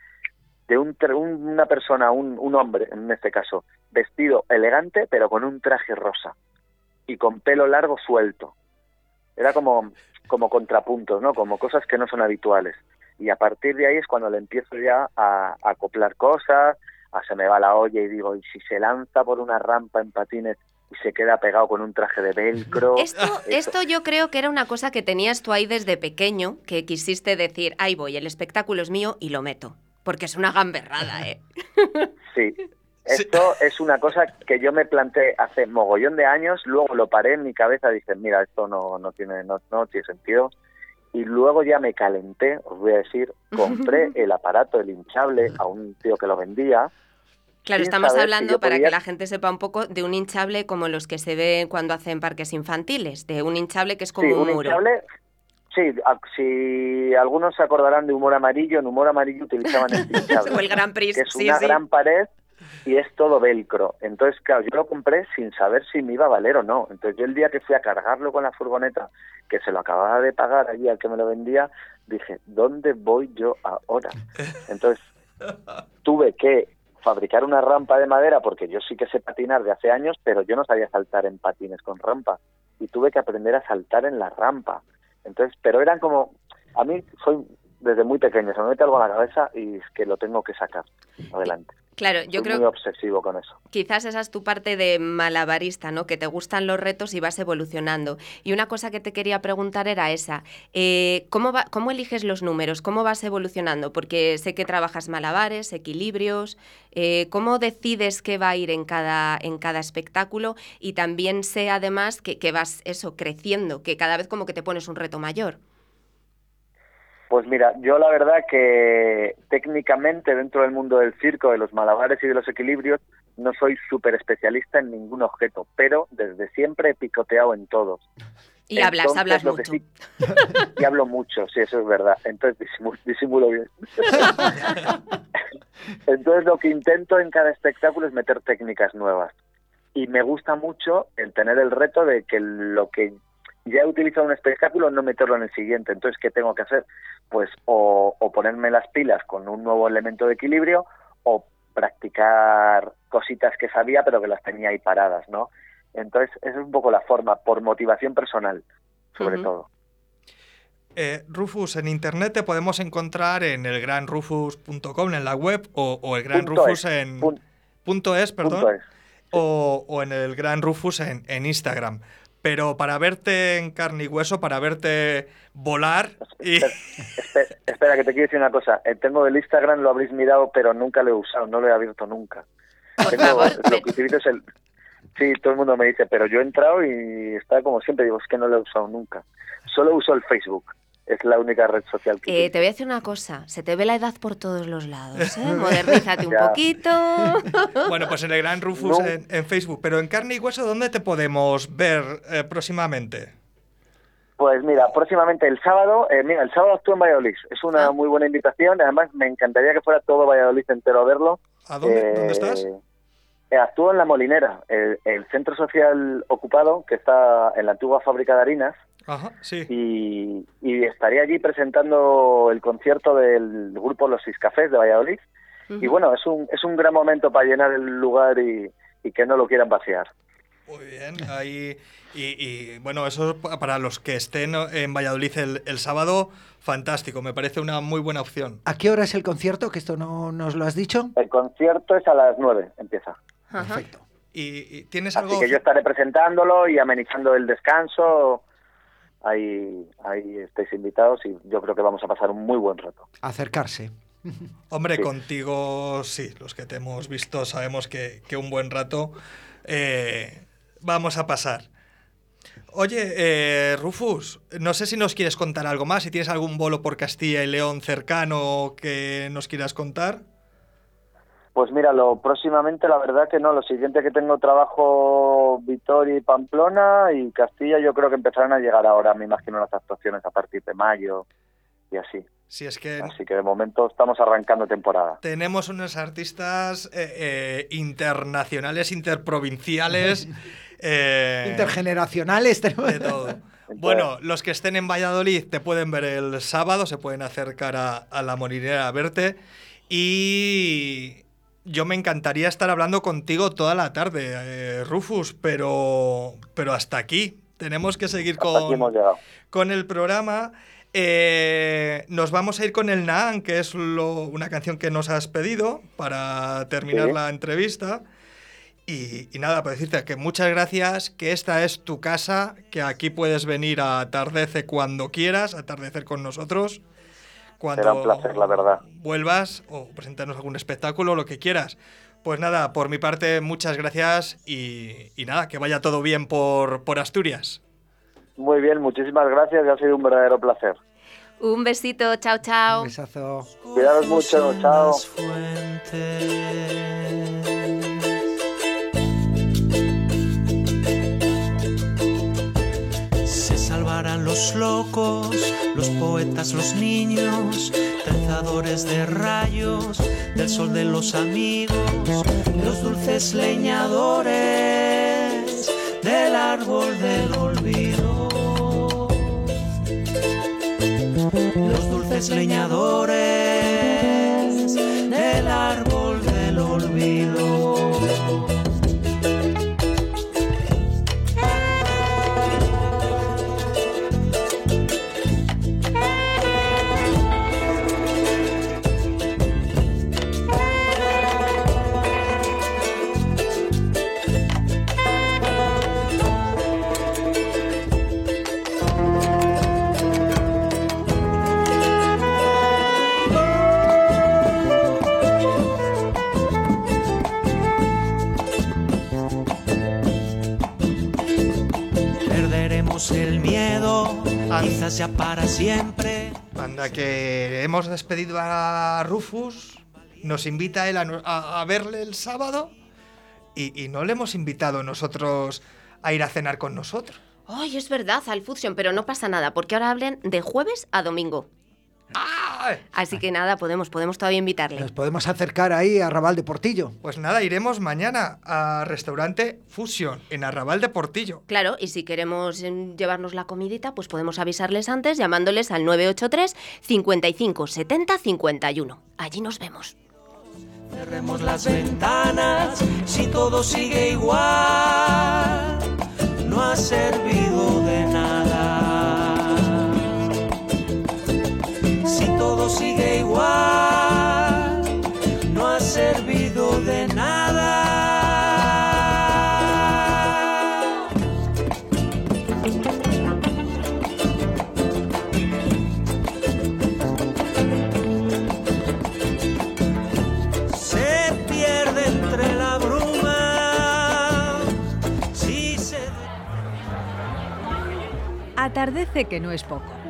de un, una persona, un, un hombre en este caso, vestido elegante pero con un traje rosa y con pelo largo suelto. Era como, como contrapuntos, ¿no? Como cosas que no son habituales. Y a partir de ahí es cuando le empiezo ya a, a acoplar cosas, a se me va la olla y digo, ¿y si se lanza por una rampa en patines y se queda pegado con un traje de velcro? Esto, esto yo creo que era una cosa que tenías tú ahí desde pequeño, que quisiste decir, ahí voy, el espectáculo es mío y lo meto. Porque es una gamberrada, ¿eh? Sí, esto sí. es una cosa que yo me planteé hace mogollón de años, luego lo paré en mi cabeza y dije, mira, esto no, no, tiene, no, no tiene sentido. Y luego ya me calenté, os voy a decir, compré el aparato, el hinchable, a un tío que lo vendía. Claro, estamos hablando, si para podía... que la gente sepa un poco, de un hinchable como los que se ven cuando hacen parques infantiles, de un hinchable que es como sí, un, un muro. Hinchable, Sí, si algunos se acordarán de Humor Amarillo, en Humor Amarillo utilizaban este hinchable. o el Gran Prix, que es sí, una sí. gran pared y es todo velcro. Entonces, claro, yo lo compré sin saber si me iba a valer o no. Entonces, yo el día que fui a cargarlo con la furgoneta, que se lo acababa de pagar allí al que me lo vendía, dije, ¿dónde voy yo ahora? Entonces, tuve que fabricar una rampa de madera, porque yo sí que sé patinar de hace años, pero yo no sabía saltar en patines con rampa. Y tuve que aprender a saltar en la rampa. Entonces, pero eran como, a mí soy desde muy pequeño, se me mete algo a la cabeza y es que lo tengo que sacar adelante. Claro, yo creo muy obsesivo con eso. Quizás esa es tu parte de malabarista, ¿no? Que te gustan los retos y vas evolucionando. Y una cosa que te quería preguntar era esa: eh, ¿cómo, va, ¿cómo eliges los números? ¿Cómo vas evolucionando? Porque sé que trabajas malabares, equilibrios. Eh, ¿Cómo decides qué va a ir en cada, en cada espectáculo? Y también sé además que, que vas eso creciendo, que cada vez como que te pones un reto mayor. Pues mira, yo la verdad que técnicamente dentro del mundo del circo, de los malabares y de los equilibrios, no soy súper especialista en ningún objeto, pero desde siempre he picoteado en todos. Y Entonces, hablas, hablas mucho. Sí, y hablo mucho, sí, eso es verdad. Entonces disimulo, disimulo bien. Entonces lo que intento en cada espectáculo es meter técnicas nuevas. Y me gusta mucho el tener el reto de que lo que ya he utilizado un espectáculo, no meterlo en el siguiente. Entonces, ¿qué tengo que hacer? Pues o, o, ponerme las pilas con un nuevo elemento de equilibrio o practicar cositas que sabía pero que las tenía ahí paradas, ¿no? Entonces, esa es un poco la forma, por motivación personal, sobre todo. Eh, Rufus, en internet te podemos encontrar en elgranrufus.com en la web o, o el Gran Punto Rufus es, en pun- punto es, perdón, punto es. O, o en el Gran Rufus en, en Instagram. Pero para verte en carne y hueso, para verte volar y Espera, espera, espera, que te quiero decir una cosa. Eh, tengo el Instagram, lo habréis mirado, pero nunca lo he usado, no lo he abierto nunca. Tengo- favor, lo que utilizo es el... Sí, todo el mundo me dice, pero yo he entrado y está como siempre, digo, es que no lo he usado nunca. Solo uso el Facebook, es la única red social que Eh, te voy a decir una cosa, se te ve la edad por todos los lados, ¿eh? Modernízate un poquito. bueno, pues en el Gran Rufus No. en, en Facebook. Pero en carne y hueso, ¿dónde te podemos ver eh, próximamente? Pues mira, próximamente el sábado, eh, mira, el sábado actúo en Valladolid. Es una Ah. muy buena invitación. Además, me encantaría que fuera todo Valladolid entero a verlo. ¿A dónde, Eh, ¿dónde estás? eh, actúo en La Molinera, el, el centro social ocupado que está en la antigua fábrica de harinas. Ajá, sí. Y, y estaría allí presentando el concierto del grupo Los Seis Cafés de Valladolid. Y bueno, es un, es un gran momento para llenar el lugar y, y que no lo quieran vaciar. Muy bien. Ahí, y, y, bueno, eso pa- para los que estén en Valladolid el, el sábado, fantástico. Me parece una muy buena opción. ¿A qué hora es el concierto? Que esto no nos lo has dicho. El concierto es a las nueve, empieza. Ajá. Perfecto. ¿Y, y tienes Así algo? que yo estaré presentándolo y amenizando el descanso. Ahí, ahí estáis invitados y yo creo que vamos a pasar un muy buen rato. Acercarse. Hombre, Sí. contigo sí, los que te hemos visto sabemos que, que un buen rato eh, vamos a pasar. Oye, eh, Rufus, no sé si nos quieres contar algo más, si tienes algún bolo por Castilla y León cercano que nos quieras contar. Pues mira, lo próximamente la verdad que no, lo siguiente que tengo trabajo Vitoria y Pamplona y Castilla yo creo que empezarán a llegar ahora, me imagino las actuaciones a partir de mayo y así. Si es que Así que de momento estamos arrancando temporada. tenemos unos artistas eh, eh, internacionales, interprovinciales. eh, Intergeneracionales. tenemos- De todo. Bueno, los que estén en Valladolid te pueden ver el sábado, se pueden acercar a, a la molinera a verte. Y yo me encantaría estar hablando contigo toda la tarde, eh, Rufus, pero, pero hasta aquí. Tenemos que seguir con, con el programa. Eh, nos vamos a ir con el Naan, que es lo- una canción que nos has pedido para terminar Sí. la entrevista. Y, y nada, para decirte que muchas gracias, que esta es tu casa, que aquí puedes venir a atardecer cuando quieras, atardecer con nosotros. Cuando Será un placer, la verdad. vuelvas o presentarnos algún espectáculo, lo que quieras. Pues nada, por mi parte, muchas gracias y, y nada, que vaya todo bien por, por Asturias. Muy bien, muchísimas gracias y ha sido un verdadero placer. Un besito, chao, chao. Un besazo. Cuidados mucho, chao. Los locos, los poetas, los niños, trenzadores de rayos, del sol de los amigos, los dulces leñadores del árbol del olvido. Los dulces leñadores del árbol del olvido. Quizás ya para siempre. Anda, que hemos despedido a Rufus, nos invita él a, a- a verle el sábado y, y no le hemos invitado nosotros a ir a cenar con nosotros. Ay, es verdad, al Fusion, pero no pasa nada, porque ahora hablen de jueves a domingo. ¡Ah! Así que nada, podemos, podemos todavía invitarle. Nos podemos acercar ahí a Raval de Portillo. Pues nada, iremos mañana al restaurante Fusion en Arrabal de Portillo. Claro, y si queremos em, llevarnos la comidita, pues podemos avisarles antes llamándoles al 983 55 70 51. Allí nos vemos. Cerremos las ventanas si todo sigue igual. ha servido de nada. Sigue igual, no ha servido de nada. Se pierde entre la bruma. Si se Atardece que no es poco.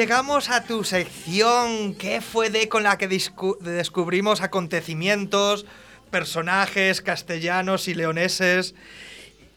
Llegamos a tu sección. ¿Qué fue de con la que descubrimos acontecimientos, personajes castellanos y leoneses?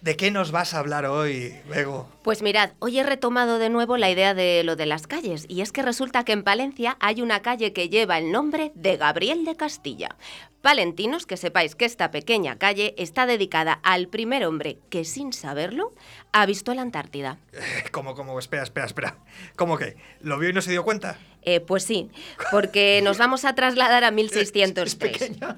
¿De qué nos vas a hablar hoy, Bego? Pues mirad, hoy he retomado de nuevo la idea de lo de las calles, y es que resulta que en Palencia hay una calle que lleva el nombre de Gabriel de Castilla. Palentinos, que sepáis que esta pequeña calle está dedicada al primer hombre que, sin saberlo, ha visto la Antártida. ¿Cómo, cómo? Espera, espera, espera. ¿Cómo que? ¿Lo vio y no se dio cuenta? Eh, pues sí, porque nos vamos a trasladar a Es 1603. pequeña.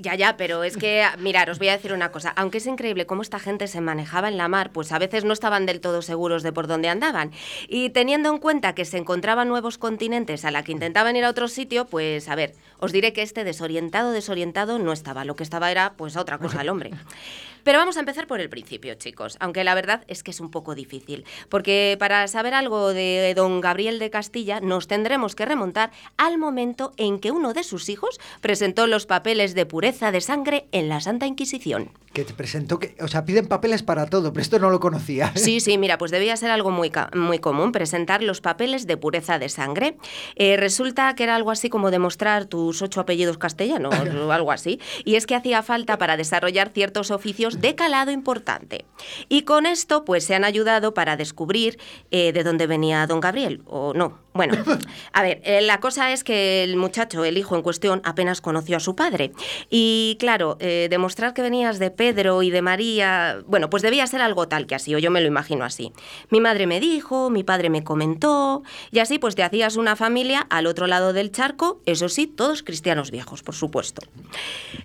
Ya, ya, pero es que, mirar, os voy a decir una cosa. Aunque es increíble cómo esta gente se manejaba en la mar, pues a veces no estaban del todo seguros de por dónde andaban. Y teniendo en cuenta que se encontraban nuevos continentes a la que intentaban ir a otro sitio, pues a ver, os diré que este desorientado, desorientado no estaba. Lo que estaba era, pues, a otra cosa el hombre. Pero vamos a empezar por el principio, chicos, aunque la verdad es que es un poco difícil, porque para saber algo de don Gabriel de Castilla nos tendremos que remontar al momento en que uno de sus hijos presentó los papeles de pureza de sangre en la Santa Inquisición. Que te presentó que, o sea, piden papeles para todo, pero esto no lo conocía. Sí, sí, mira, pues debía ser algo muy, muy común presentar los papeles de pureza de sangre. Eh, resulta que era algo así como demostrar tus ocho apellidos castellanos o algo así. Y es que hacía falta para desarrollar ciertos oficios de calado importante. Y con esto, pues se han ayudado para descubrir eh, de dónde venía don Gabriel, o no. Bueno, a ver, eh, la cosa es que el muchacho, el hijo en cuestión, apenas conoció a su padre. Y claro, eh, demostrar que venías de Pedro y de María, bueno, pues debía ser algo tal que así, o yo me lo imagino así. Mi madre me dijo, mi padre me comentó, y así pues te hacías una familia al otro lado del charco, eso sí, todos cristianos viejos, por supuesto.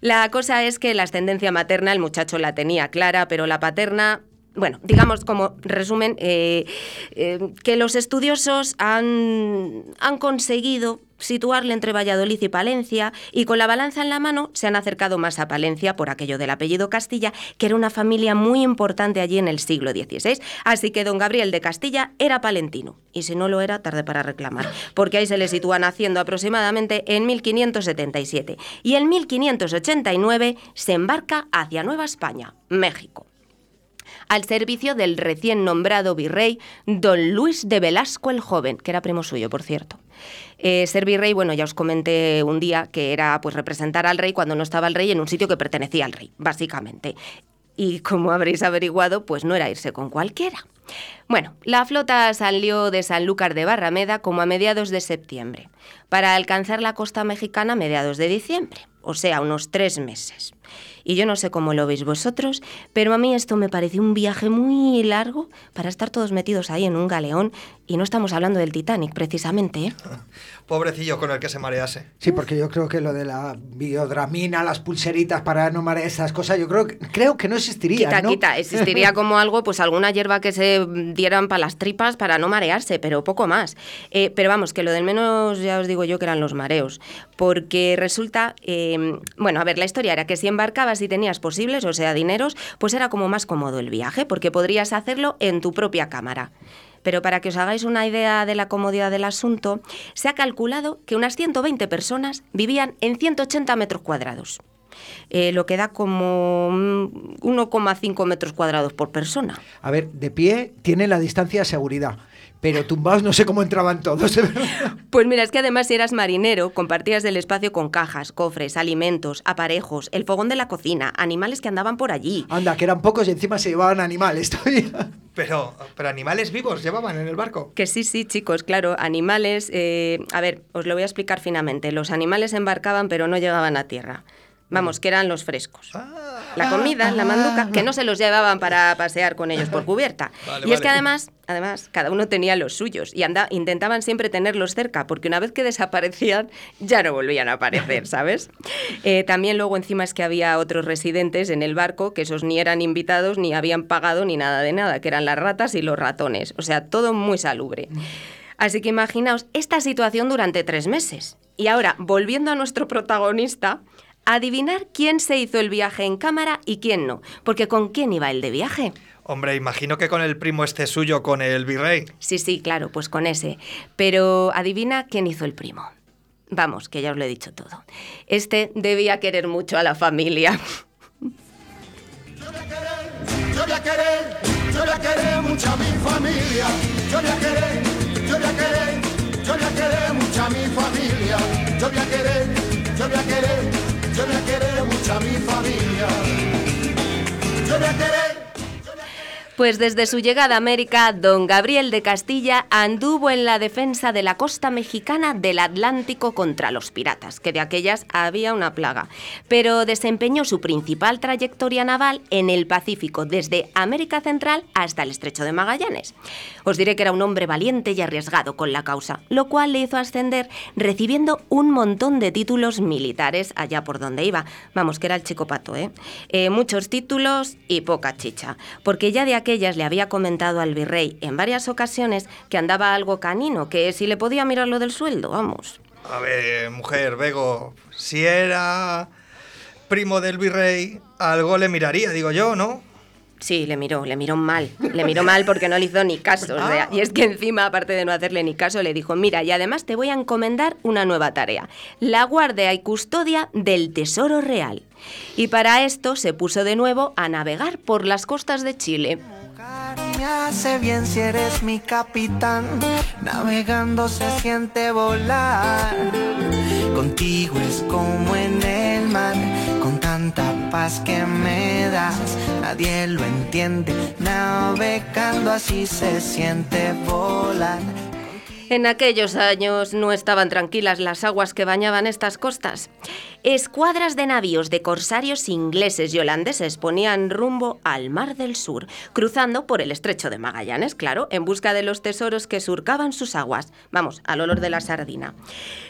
La cosa es que la ascendencia materna el muchacho la tenía clara, pero la paterna bueno, digamos como resumen, eh, eh, que los estudiosos han, han conseguido situarle entre Valladolid y Palencia y con la balanza en la mano se han acercado más a Palencia por aquello del apellido Castilla, que era una familia muy importante allí en el siglo XVI. Así que don Gabriel de Castilla era palentino y si no lo era, tarde para reclamar, porque ahí se le sitúa naciendo aproximadamente en 1577 y en 1589 se embarca hacia Nueva España, México al servicio del recién nombrado virrey don Luis de Velasco el Joven, que era primo suyo, por cierto. Eh, ser virrey, bueno, ya os comenté un día que era pues representar al rey cuando no estaba el rey en un sitio que pertenecía al rey, básicamente. Y como habréis averiguado, pues no era irse con cualquiera. Bueno, la flota salió de Sanlúcar de Barrameda como a mediados de septiembre, para alcanzar la costa mexicana a mediados de diciembre, o sea, unos tres meses. Y yo no sé cómo lo veis vosotros, pero a mí esto me pareció un viaje muy largo para estar todos metidos ahí en un galeón y no estamos hablando del Titanic precisamente, ¿eh? Pobrecillo con el que se marease. Sí, porque yo creo que lo de la biodramina, las pulseritas para no marear esas cosas, yo creo que, creo que no existiría, Quita, ¿no? quita. Existiría como algo, pues alguna hierba que se dieran para las tripas para no marearse, pero poco más. Eh, pero vamos, que lo del menos ya os digo yo que eran los mareos. Porque resulta, eh, bueno, a ver, la historia era que si embarcabas y tenías posibles, o sea, dineros, pues era como más cómodo el viaje, porque podrías hacerlo en tu propia cámara. Pero para que os hagáis una idea de la comodidad del asunto, se ha calculado que unas 120 personas vivían en 180 metros cuadrados. Eh, lo que da como mm, 1,5 metros cuadrados por persona. A ver, de pie tiene la distancia de seguridad, pero tumbados no sé cómo entraban todos, de verdad. Pues mira, es que además si eras marinero, compartías el espacio con cajas, cofres, alimentos, aparejos, el fogón de la cocina, animales que andaban por allí. Anda, que eran pocos y encima se llevaban animales todavía. Pero, pero animales vivos llevaban en el barco. Que sí, sí, chicos, claro, animales... eh, a ver, os lo voy a explicar finamente. Los animales embarcaban pero no llegaban a tierra. Vamos, que eran los frescos. La comida, la manduca, que no se los llevaban para pasear con ellos por cubierta. Vale, y es que además, además, cada uno tenía los suyos y anda, intentaban siempre tenerlos cerca, porque una vez que desaparecían, ya no volvían a aparecer, ¿sabes? Eh, también luego encima es que había otros residentes en el barco, que esos ni eran invitados, ni habían pagado, ni nada de nada, que eran las ratas y los ratones. O sea, todo muy salubre. Así que imaginaos esta situación durante tres meses. Y ahora, volviendo a nuestro protagonista, adivinar quién se hizo el viaje en cámara y quién no. Porque ¿con quién iba el de viaje? Hombre, imagino que con el primo este suyo, con el virrey. Sí, sí, claro, pues con ese. Pero adivina quién hizo el primo. Vamos, que ya os lo he dicho todo. Este debía querer mucho a la familia. Yo voy a querer, yo voy a querer mucho a mi familia. Yo voy a querer, yo voy a querer, yo voy a querer mucho a mi familia. Yo voy a querer, yo voy a querer, a mi familia. Yo a querer. Pues desde su llegada a América, don Gabriel de Castilla anduvo en la defensa de la costa mexicana del Atlántico contra los piratas, que de aquellas había una plaga. Pero desempeñó su principal trayectoria naval en el Pacífico, desde América Central hasta el Estrecho de Magallanes. Os diré que era un hombre valiente y arriesgado con la causa, lo cual le hizo ascender recibiendo un montón de títulos militares allá por donde iba. Vamos, que era el chico pato, ¿eh? Eh, muchos títulos y poca chicha, porque ya de aquellas le había comentado al virrey en varias ocasiones que andaba algo canino, que si le podía mirar lo del sueldo, vamos. A ver, mujer, Bego, si era primo del virrey, algo le miraría, digo yo, ¿no? Sí, le miró, le miró mal. Le miró mal porque no le hizo ni caso. o sea, y es que encima, aparte de no hacerle ni caso, le dijo, mira, y además te voy a encomendar una nueva tarea. La guardia y custodia del Tesoro Real. Y para esto se puso de nuevo a navegar por las costas de Chile. Me hace bien si eres mi capitán. Navegando se siente volar. Contigo es como en el mar. Con tanta paz que me das. Nadie lo entiende. Navegando así se siente volar. En aquellos años no estaban tranquilas las aguas que bañaban estas costas. Escuadras de navíos de corsarios ingleses y holandeses ponían rumbo al Mar del Sur, cruzando por el estrecho de Magallanes, claro, en busca de los tesoros que surcaban sus aguas. Vamos, al olor de la sardina.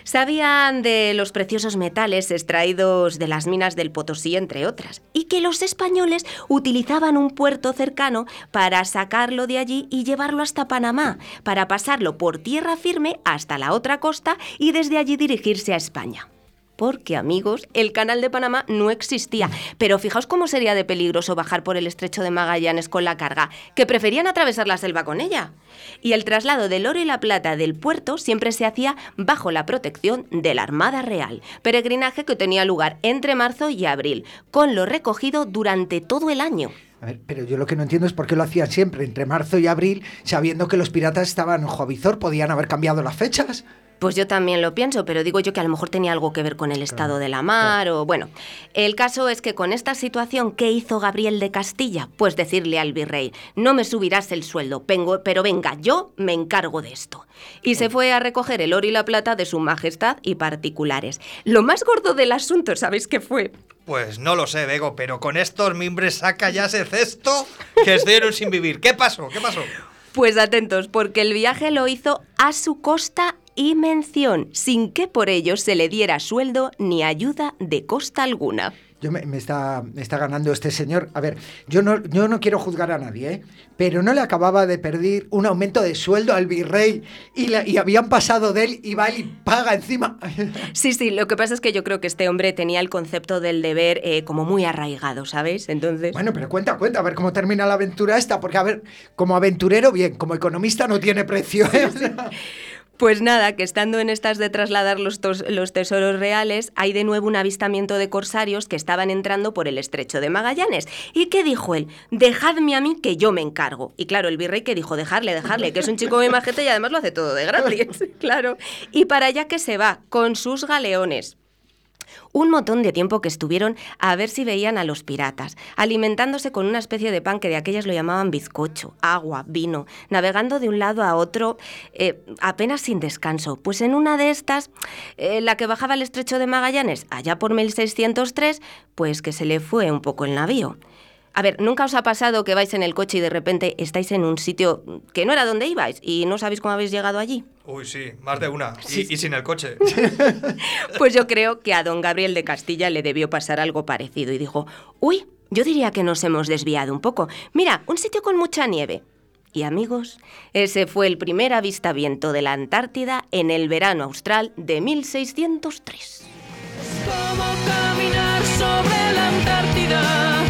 Sabían de los preciosos metales extraídos de las minas del Potosí, entre otras, y que los españoles utilizaban un puerto cercano para sacarlo de allí y llevarlo hasta Panamá, para pasarlo por tierra firme hasta la otra costa y desde allí dirigirse a España. Porque, amigos, el canal de Panamá no existía. Pero fijaos cómo sería de peligroso bajar por el estrecho de Magallanes con la carga, que preferían atravesar la selva con ella. Y el traslado del oro y la plata del puerto siempre se hacía bajo la protección de la Armada Real, peregrinaje que tenía lugar entre marzo y abril, con lo recogido durante todo el año. A ver, pero yo lo que no entiendo es por qué lo hacían siempre entre marzo y abril, sabiendo que los piratas estaban en Jovizor, podían haber cambiado las fechas. Pues yo también lo pienso, pero digo yo que a lo mejor tenía algo que ver con el estado de la mar o bueno. El caso es que con esta situación, ¿qué hizo Gabriel de Castilla? Pues decirle al virrey, no me subirás el sueldo, pero venga, yo me encargo de esto. Y se fue a recoger el oro y la plata de su majestad y particulares. Lo más gordo del asunto, ¿sabéis qué fue? Pues no lo sé, Bego, pero con estos mimbres saca ya ese cesto que en un sin vivir. ¿Qué pasó? ¿Qué pasó? Pues atentos, porque el viaje lo hizo a su costa y mención, sin que por ello se le diera sueldo ni ayuda de costa alguna. Yo me, me está, me está ganando este señor. A ver, yo no, yo no quiero juzgar a nadie, ¿eh? pero no le acababa de perder un aumento de sueldo al virrey y, la- y habían pasado de él y va y paga encima. Sí, sí, lo que pasa es que yo creo que este hombre tenía el concepto del deber eh, como muy arraigado, ¿sabes? Entonces... Bueno, pero cuenta, cuenta, a ver cómo termina la aventura esta, porque a ver, como aventurero, bien, como economista no tiene precio. ¿eh? Pues nada, que estando en estas de trasladar los, los tesoros reales, hay de nuevo un avistamiento de corsarios que estaban entrando por el estrecho de Magallanes. ¿Y qué dijo él? Dejadme a mí que yo me encargo. Y claro, el virrey que dijo, dejarle, dejarle, que es un chico muy majete y además lo hace todo de gratis, claro. Y para allá que se va, con sus galeones. Un montón de tiempo que estuvieron a ver si veían a los piratas, alimentándose con una especie de pan que de aquellas lo llamaban bizcocho, agua, vino, navegando de un lado a otro eh, apenas sin descanso. Pues en una de estas, eh, la que bajaba el estrecho de Magallanes, allá por 1603, pues que se le fue un poco el navío. A ver, ¿nunca os ha pasado que vais en el coche y de repente estáis en un sitio que no era donde ibais y no sabéis cómo habéis llegado allí? Uy, sí, más de una. Y, y sin el coche. Pues yo creo que a don Gabriel de Castilla le debió pasar algo parecido y dijo, uy, yo diría que nos hemos desviado un poco. Mira, un sitio con mucha nieve. Y amigos, ese fue el primer avistamiento de la Antártida en el verano austral de 1603. Cómo caminar sobre la Antártida,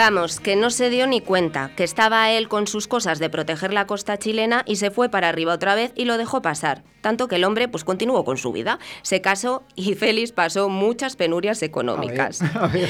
Vamos, que no se dio ni cuenta, que estaba él con sus cosas de proteger la costa chilena y se fue para arriba otra vez y lo dejó pasar. Tanto que el hombre pues continuó con su vida, se casó y Félix pasó muchas penurias económicas. a ver.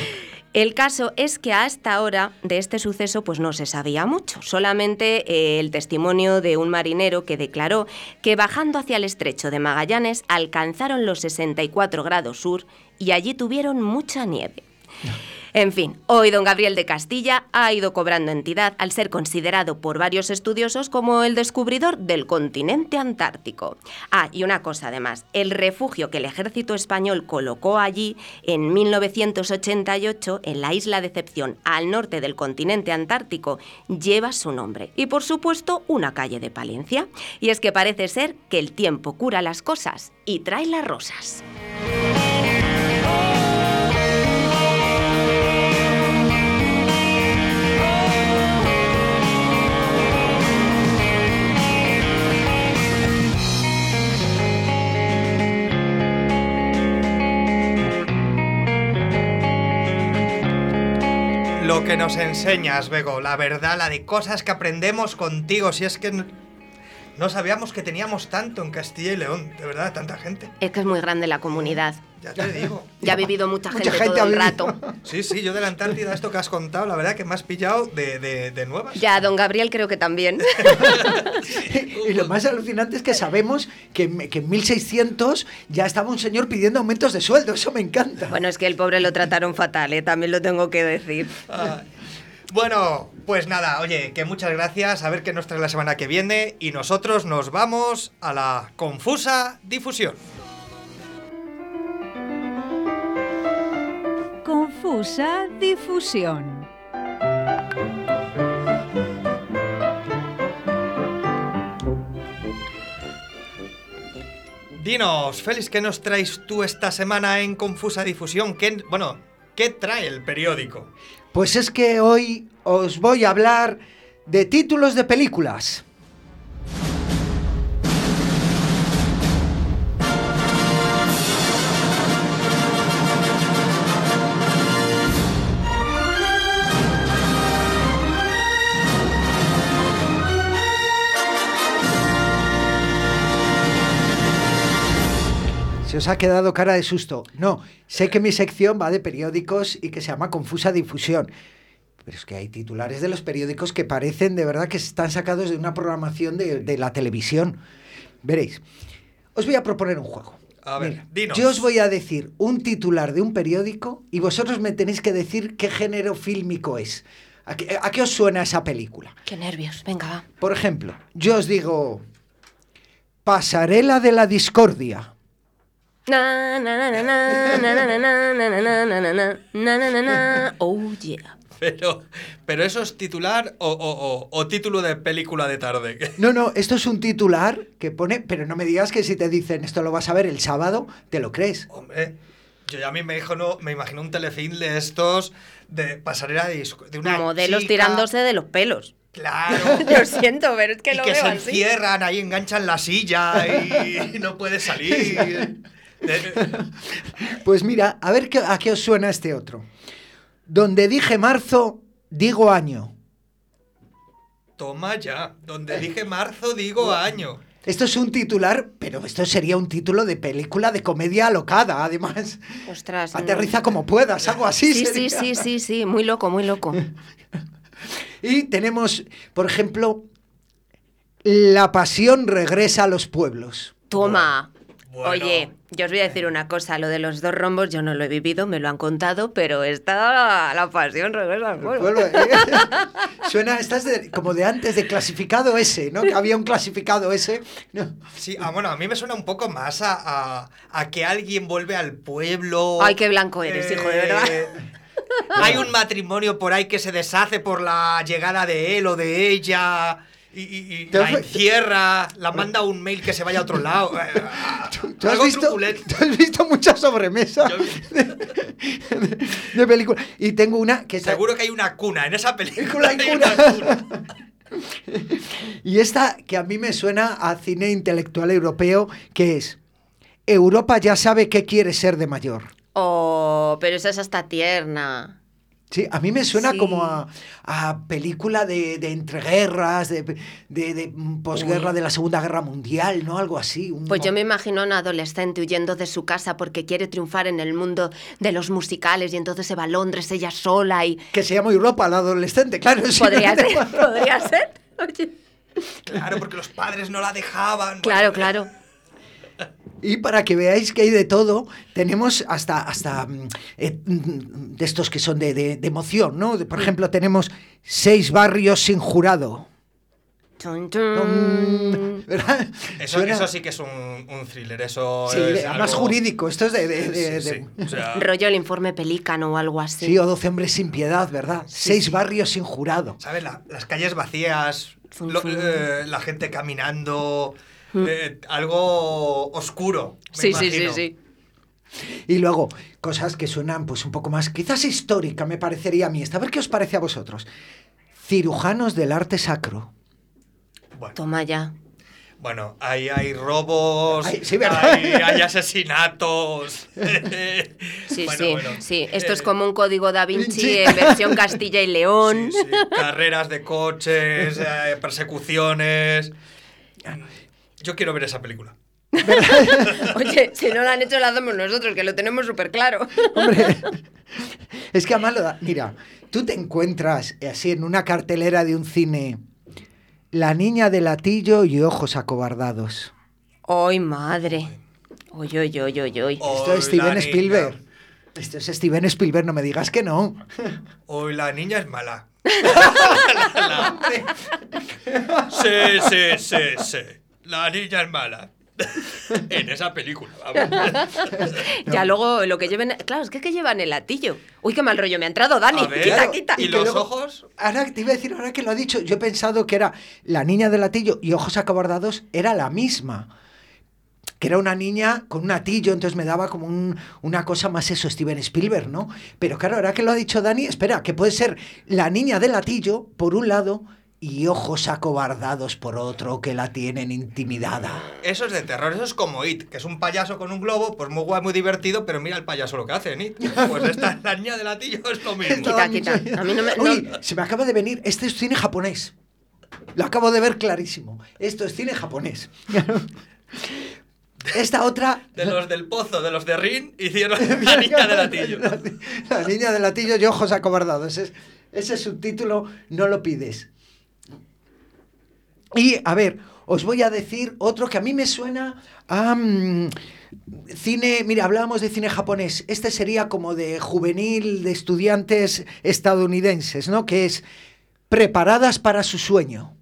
El caso es que hasta ahora de este suceso pues no se sabía mucho, solamente eh, el testimonio de un marinero que declaró que bajando hacia el estrecho de Magallanes alcanzaron los 64 grados sur y allí tuvieron mucha nieve. En fin, hoy don Gabriel de Castilla ha ido cobrando entidad al ser considerado por varios estudiosos como el descubridor del continente antártico. Ah, y una cosa además, el refugio que el ejército español colocó allí en 1988 en la isla Decepción, al norte del continente antártico, lleva su nombre. Y por supuesto, una calle de Palencia. Y es que parece ser que el tiempo cura las cosas y trae las rosas. Lo que nos enseñas, Bego, la verdad, la de cosas que aprendemos contigo, si es que no sabíamos que teníamos tanto en Castilla y León, de verdad, tanta gente. Es que es muy grande la comunidad. Ya te digo. Ya ha vivido mucha gente, Mucha gente todo el rato. Sí, sí, yo de la Antártida, esto que has contado, la verdad que me has pillado de, de, de nuevas. Ya, don Gabriel creo que también. Y lo más alucinante es que sabemos que, en- que en 1600 ya estaba un señor pidiendo aumentos de sueldo. Eso me encanta. bueno, es que el pobre lo trataron fatal, ¿eh? también lo tengo que decir. Ah, Bueno, pues nada, oye, que muchas gracias, a ver qué nos trae la semana que viene y nosotros nos vamos a la confusa difusión. Confusa difusión. Dinos, Félix, ¿qué nos traes tú esta semana en confusa difusión? ¿Qué, bueno, ¿qué trae el periódico? Pues es que hoy os voy a hablar de títulos de películas. Se os ha quedado cara de susto. No, sé que mi sección va de periódicos y que se llama Confusa Difusión. Pero es que hay titulares de los periódicos que parecen de verdad que están sacados de una programación de, de la televisión. Veréis. Os voy a proponer un juego. A ver, Mira, dinos. Yo os voy a decir un titular de un periódico y vosotros me tenéis que decir qué género fílmico es. ¿A qué, a qué os suena esa película? Qué nervios, venga, va. Por ejemplo, yo os digo Pasarela de la Discordia. Na, na, na, na, na, na, na, na, na, na, na, na, na, na, na, na, na, na. Oh, yeah. Pero, pero eso es titular o, o- o- o título de película de tarde. No, no, esto es un titular que pone, pero no me digas que si te dicen esto lo vas a ver el sábado, te lo crees. Hombre, yo ya me imagino, me imagino un telefilm de estos de pasarela de, de una Modelos chica- tirándose de los pelos. Claro. Lo siento, pero es que y lo que veo se así. encierran, ahí enganchan la silla y no puede salir. Pues mira, a ver qué- a qué os suena este otro. Donde dije marzo, digo año. Toma ya. Donde dije marzo, digo año. Esto es un titular, pero esto sería un título de película de comedia alocada, además. Ostras. Aterriza como puedas, algo así. Sí, sí, sería. sí, sí, sí, muy loco, muy loco. Y tenemos, por ejemplo, La pasión regresa a los pueblos. Toma. Bueno. Oye, yo os voy a decir una cosa, lo de los dos rombos yo no lo he vivido, me lo han contado, pero está la pasión regresa al pueblo. Pueblo, ¿eh? Suena, estás de- como de antes, de clasificado ese, ¿no? Que había un clasificado ese. No. Sí, ah, bueno, a mí me suena un poco más a, a- a que alguien vuelve al pueblo. Ay, qué blanco eres, hijo, de verdad. Eh, Hay un matrimonio por ahí que se deshace por la llegada de él o de ella. Y, y- y ¿Te la encierra, la manda un mail que se vaya a otro lado. Eh, ¿Tú has, visto, tú has visto mucha sobremesa Yo- de, de- de película. Y tengo una que Seguro que hay una cuna en esa película. Hay hay cuna. una cuna. Y esta que a mí me suena a cine intelectual europeo, que es Europa ya sabe qué quiere ser de mayor. Oh, pero esa es hasta tierna. Sí, a mí me suena Sí. como a, a película de, de entreguerras, de, de, de, mm, posguerra de la Segunda Guerra Mundial, ¿no? Algo así. un Pues yo me imagino a un adolescente huyendo de su casa porque quiere triunfar en el mundo de los musicales y entonces se va a Londres ella sola y... Que se llama Europa, la adolescente, claro. sí. Podría ser, podría ser. Oye. Claro, porque los padres no la dejaban. Claro, Bueno, claro. Y para que veáis que hay de todo, tenemos hasta, hasta mm, eh, mm, de estos que son de, de- de emoción, ¿no? De- por ejemplo, tenemos seis barrios sin jurado. Chun, Mm, chun. ¿Verdad? Eso, eso sí que es un, un thriller, eso Sí, es de- además algo- jurídico. Esto es de... de- de- Sí, de- sí, o sea, Rollo el informe pelícano o algo así. Sí, o 12 hombres sin piedad, ¿verdad? Seis barrios sin jurado. ¿Sabes? La- las calles vacías, lo- eh, la gente caminando, eh, algo oscuro. me sí, sí, sí, sí. Y luego, cosas que suenan pues un poco más, quizás histórica me parecería a mí esta. A ver qué os parece a vosotros. Cirujanos del arte sacro. Bueno, Toma ya. bueno, ahí hay robos, Ay, sí, ¿verdad? hay, hay asesinatos. Sí, Bueno, sí, bueno. sí. Esto es Eh, como un código da Vinci Sí. en versión Castilla y León. Sí, sí, Carreras de coches, eh, persecuciones. Yo quiero ver esa película. Oye, si no lo han hecho, lo hacemos nosotros, que lo tenemos súper claro. Hombre, es que además lo da- Mira, tú te encuentras así en una cartelera de un cine. La niña de latillo y ojos acobardados. ¡Ay, madre! Oy, oy, oy, oy, oy. Esto es la Steven niña- Spielberg. Esto es Steven Spielberg, no me digas que no. Hoy la niña es mala. Sí, sí, sí, sí. La niña es mala. En esa película, vamos. Ya luego lo que lleven. Claro, es que, que llevan el latillo. Uy, qué mal rollo me ha entrado, Dani. A ver, quita, Claro, quita. ¿Y los luego- ojos? Ahora te iba a decir, ahora que lo ha dicho, yo he pensado que era la niña del latillo y ojos acobardados era la misma. Que era una niña con un atillo, entonces me daba como un- una cosa más eso, Steven Spielberg, ¿no? Pero claro, ahora que lo ha dicho Dani, espera, que puede ser la niña del latillo, por un lado, y ojos acobardados por otro, que la tienen intimidada. Eso es de terror, eso es como It, que es un payaso con un globo, pues muy guay, muy divertido, pero mira el payaso lo que hace en It. Pues esta la niña de latillo es lo mismo. Quita, quita. A mí no me- no- Uy, se me acaba de venir, este es cine japonés. Lo acabo de ver clarísimo. Esto es cine japonés. Esta otra... De los del pozo, de los de Rin, hicieron la niña de latillo. La niña del latillo y ojos acobardados. Es, Ese subtítulo no lo pides. Y, a ver, os voy a decir otro que a mí me suena a mm, cine, mira, hablábamos de cine japonés, este sería como de juvenil, de estudiantes estadounidenses, ¿no? Que es Preparadas para su sueño.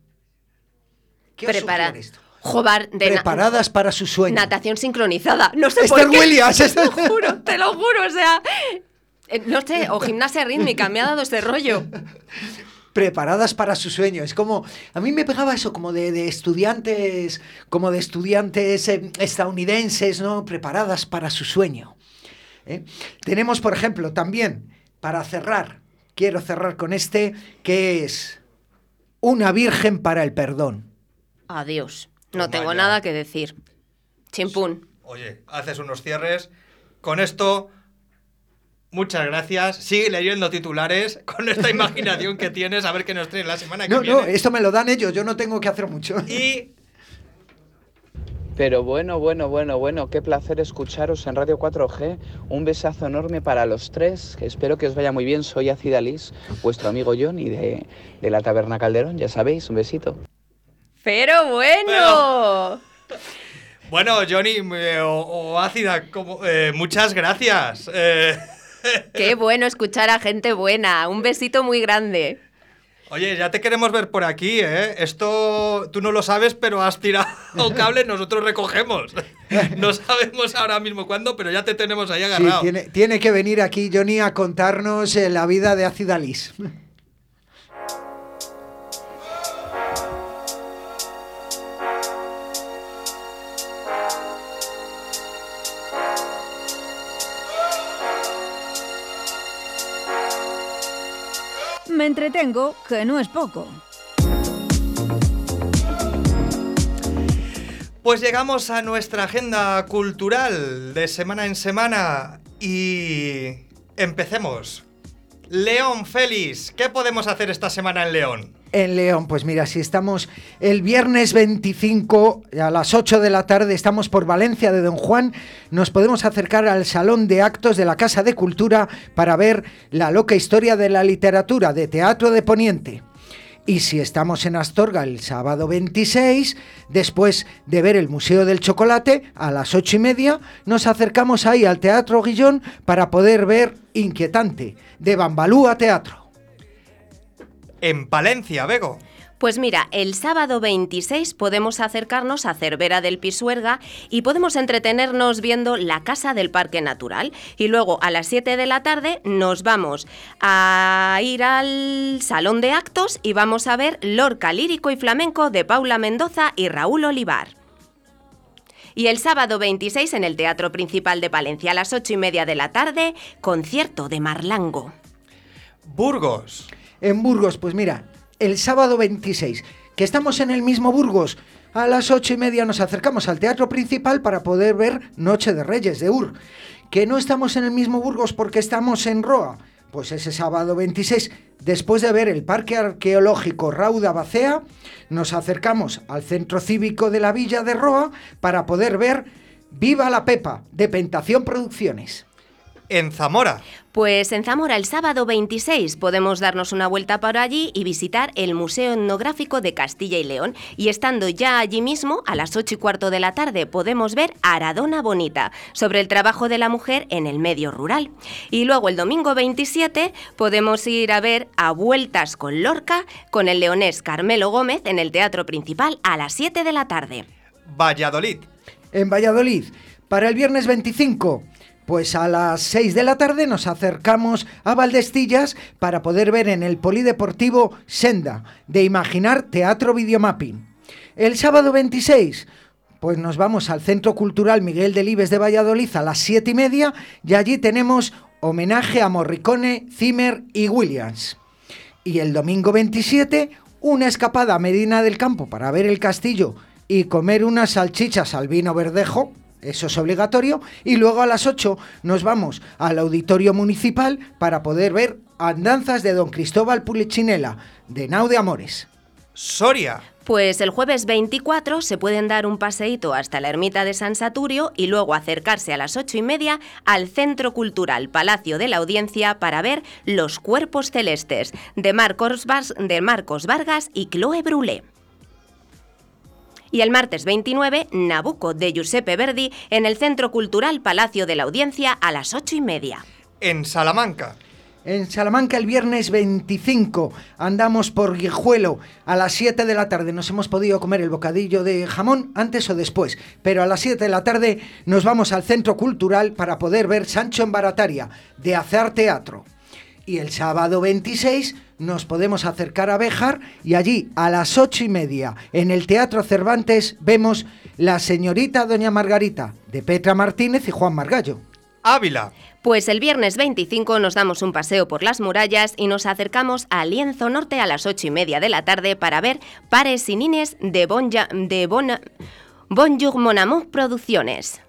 ¿Qué os Prepara- sugiere esto? Jobar de Preparadas para su sueño. natación sincronizada. No sé Esther por qué. Williams, Te lo juro, te lo juro, o sea... eh, No sé, o gimnasia rítmica, me ha dado ese rollo. preparadas para su sueño. Es como, a mí me pegaba eso como de, de estudiantes, como de estudiantes eh, estadounidenses, ¿no? Preparadas para su sueño. ¿eh? Tenemos, por ejemplo, también, para cerrar, quiero cerrar con este, que es Una Virgen para el Perdón. Adiós. No Toma tengo ya. nada que decir. Chimpún. Oye, haces unos cierres. Con esto, muchas gracias. Sigue leyendo titulares con esta imaginación que tienes. A ver qué nos trae la semana que No, viene. no, esto me lo dan ellos, yo no tengo que hacer mucho. Y Pero bueno, bueno, bueno, bueno, qué placer escucharos en Radio 4G. Un besazo enorme para los tres. Espero que os vaya muy bien. Soy Acid Alice, vuestro amigo Johnny de, de la Taberna Calderón. Ya sabéis, un besito. Pero bueno. bueno, Johnny eh, o, o Ácida, como, eh, muchas gracias. Eh, Qué bueno escuchar a gente buena. Un besito muy grande. oye, ya te queremos ver por aquí, ¿eh? Esto tú no lo sabes, pero has tirado un cable, nosotros recogemos. No sabemos ahora mismo cuándo, pero ya te tenemos ahí Sí, agarrado. tiene, tiene que venir aquí Johnny a contarnos eh, la vida de Ácida entretengo, que no es poco. Pues llegamos a nuestra agenda cultural de semana en semana y empecemos. León Félix, ¿qué podemos hacer esta semana en León? En León, pues mira, si estamos el viernes 25 a las 8 de la tarde, estamos por Valencia de Don Juan, nos podemos acercar al Salón de Actos de la Casa de Cultura para ver la loca historia de la literatura de Teatro de Poniente. Y si estamos en Astorga el sábado 26, después de ver el Museo del Chocolate, a las ocho y media, nos acercamos ahí al Teatro Guillón para poder ver Inquietante, de Bambalú a Teatro. En Palencia, Bego. Pues mira, el sábado 26 podemos acercarnos a Cervera del Pisuerga y podemos entretenernos viendo la Casa del Parque Natural. Y luego a las 7 de la tarde nos vamos a ir al Salón de Actos y vamos a ver Lorca Lírico y Flamenco de Paula Mendoza y Raúl Olivar. Y el sábado 26 en el Teatro Principal de Palencia a las 8 y media de la tarde, concierto de Marlango. Burgos. En Burgos, pues mira, el sábado 26, que estamos en el mismo Burgos, a las ocho y media nos acercamos al teatro principal para poder ver Noche de Reyes de Ur. Que no estamos en el mismo Burgos porque estamos en Roa. Pues ese sábado 26, después de ver el Parque Arqueológico Rauda Bacea, nos acercamos al Centro Cívico de la Villa de Roa para poder ver Viva la Pepa, de Pentación Producciones. En Zamora. Pues en Zamora el sábado 26 podemos darnos una vuelta por allí y visitar el Museo Etnográfico de Castilla y León. Y estando ya allí mismo, a las 8 y cuarto de la tarde, podemos ver Aradona Bonita, sobre el trabajo de la mujer en el medio rural. Y luego el domingo 27 podemos ir a ver A Vueltas con Lorca con el leonés Carmelo Gómez en el Teatro Principal a las 7 de la tarde. Valladolid. en Valladolid. Para el viernes 25, pues a las 6 de la tarde nos acercamos a Valdestillas para poder ver en el Polideportivo Senda, de Imaginar Teatro Videomapping. El sábado 26, pues nos vamos al Centro Cultural Miguel Delibes de Valladolid a las 7 y media y allí tenemos homenaje a Morricone, Zimmer y Williams. Y el domingo 27, una escapada a Medina del Campo para ver el castillo y comer unas salchichas al vino verdejo, eso es obligatorio, y luego a las 8 nos vamos al auditorio municipal para poder ver andanzas de don Cristóbal Pulichinela, de Nau de Amores. Soria. Pues el jueves 24 se pueden dar un paseíto hasta la ermita de San Saturio y luego acercarse a las ocho y media al Centro Cultural Palacio de la Audiencia para ver Los Cuerpos Celestes de Marcos, Vas- de Marcos Vargas y Chloe Brulé. Y el martes 29, Nabucco de Giuseppe Verdi en el Centro Cultural Palacio de la Audiencia a las ocho y media. En Salamanca. En Salamanca el viernes 25 andamos por Guijuelo a las 7 de la tarde. Nos hemos podido comer el bocadillo de jamón antes o después, pero a las 7 de la tarde nos vamos al Centro Cultural para poder ver Sancho en Barataria, de Hacer Teatro. Y el sábado 26 nos podemos acercar a Béjar y allí a las ocho y media en el Teatro Cervantes vemos La señorita Doña Margarita de Petra Martínez y Juan Margallo. Ávila. Pues el viernes 25 nos damos un paseo por las murallas y nos acercamos a Lienzo Norte a las ocho y media de la tarde para ver Pares y Nines de Bon, Ja- de bon, Bonjour Mon Amour Producciones.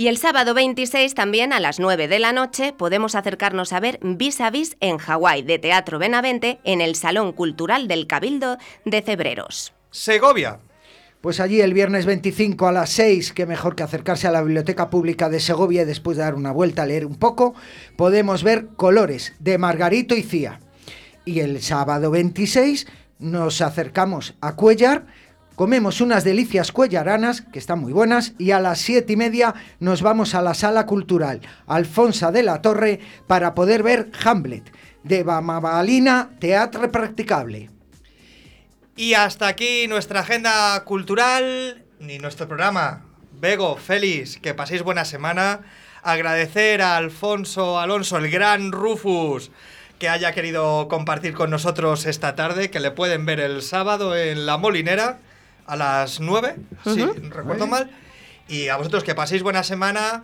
Y el sábado 26 también a las 9 de la noche podemos acercarnos a ver Vis a Vis en Hawái de Teatro Benavente en el Salón Cultural del Cabildo de Cebreros. Segovia. Pues allí el viernes 25 a las 6, que mejor que acercarse a la Biblioteca Pública de Segovia y después de dar una vuelta a leer un poco, podemos ver Colores de Margarito y Cía. Y el sábado 26 nos acercamos a Cuellar, comemos unas delicias cuellaranas, que están muy buenas, y a las 7 y media nos vamos a la Sala Cultural Alfonsa de la Torre para poder ver Hamlet de Bamabalina Teatre Practicable. Y hasta aquí nuestra agenda cultural y nuestro programa. Bego, Félix, que paséis buena semana. Agradecer a Alfonso Alonso, el gran Rufus, que haya querido compartir con nosotros esta tarde, que le pueden ver el sábado en La Molinera a las 9, si Ujú. recuerdo mal. Y a vosotros que paséis buena semana.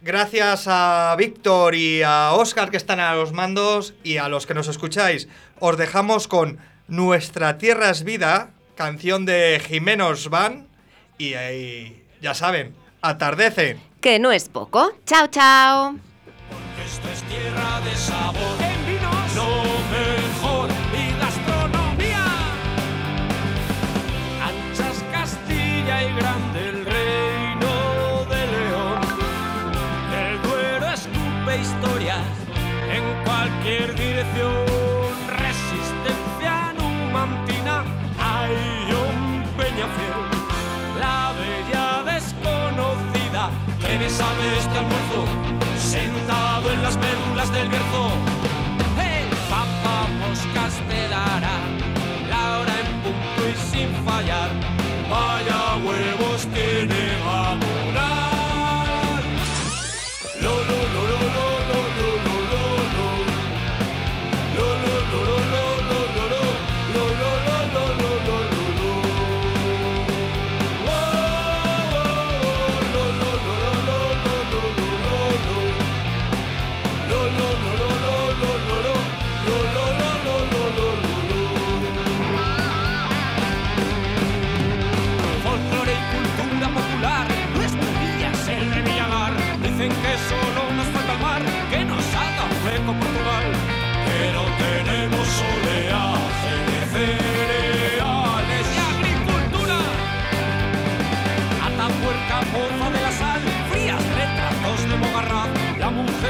Gracias a Víctor y a Oscar que están a los mandos y a los que nos escucháis. Os dejamos con Nuestra Tierra es Vida, canción de Jimenos Van. Y ahí, ya saben, atardece. Que no es poco. Chao, chao. Esto es tierra de sabor.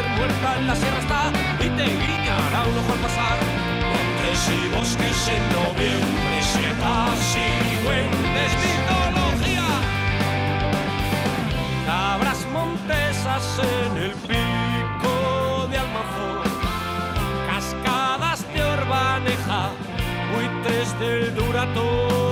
Mujer muerta en la sierra está y te guiñará un ojo al pasar. Montes y bosques en noviembre, setas y duendes, mitología. Cabras montesas en el pico de Almazor. Cascadas de Orbaneja, buitres del Duratón,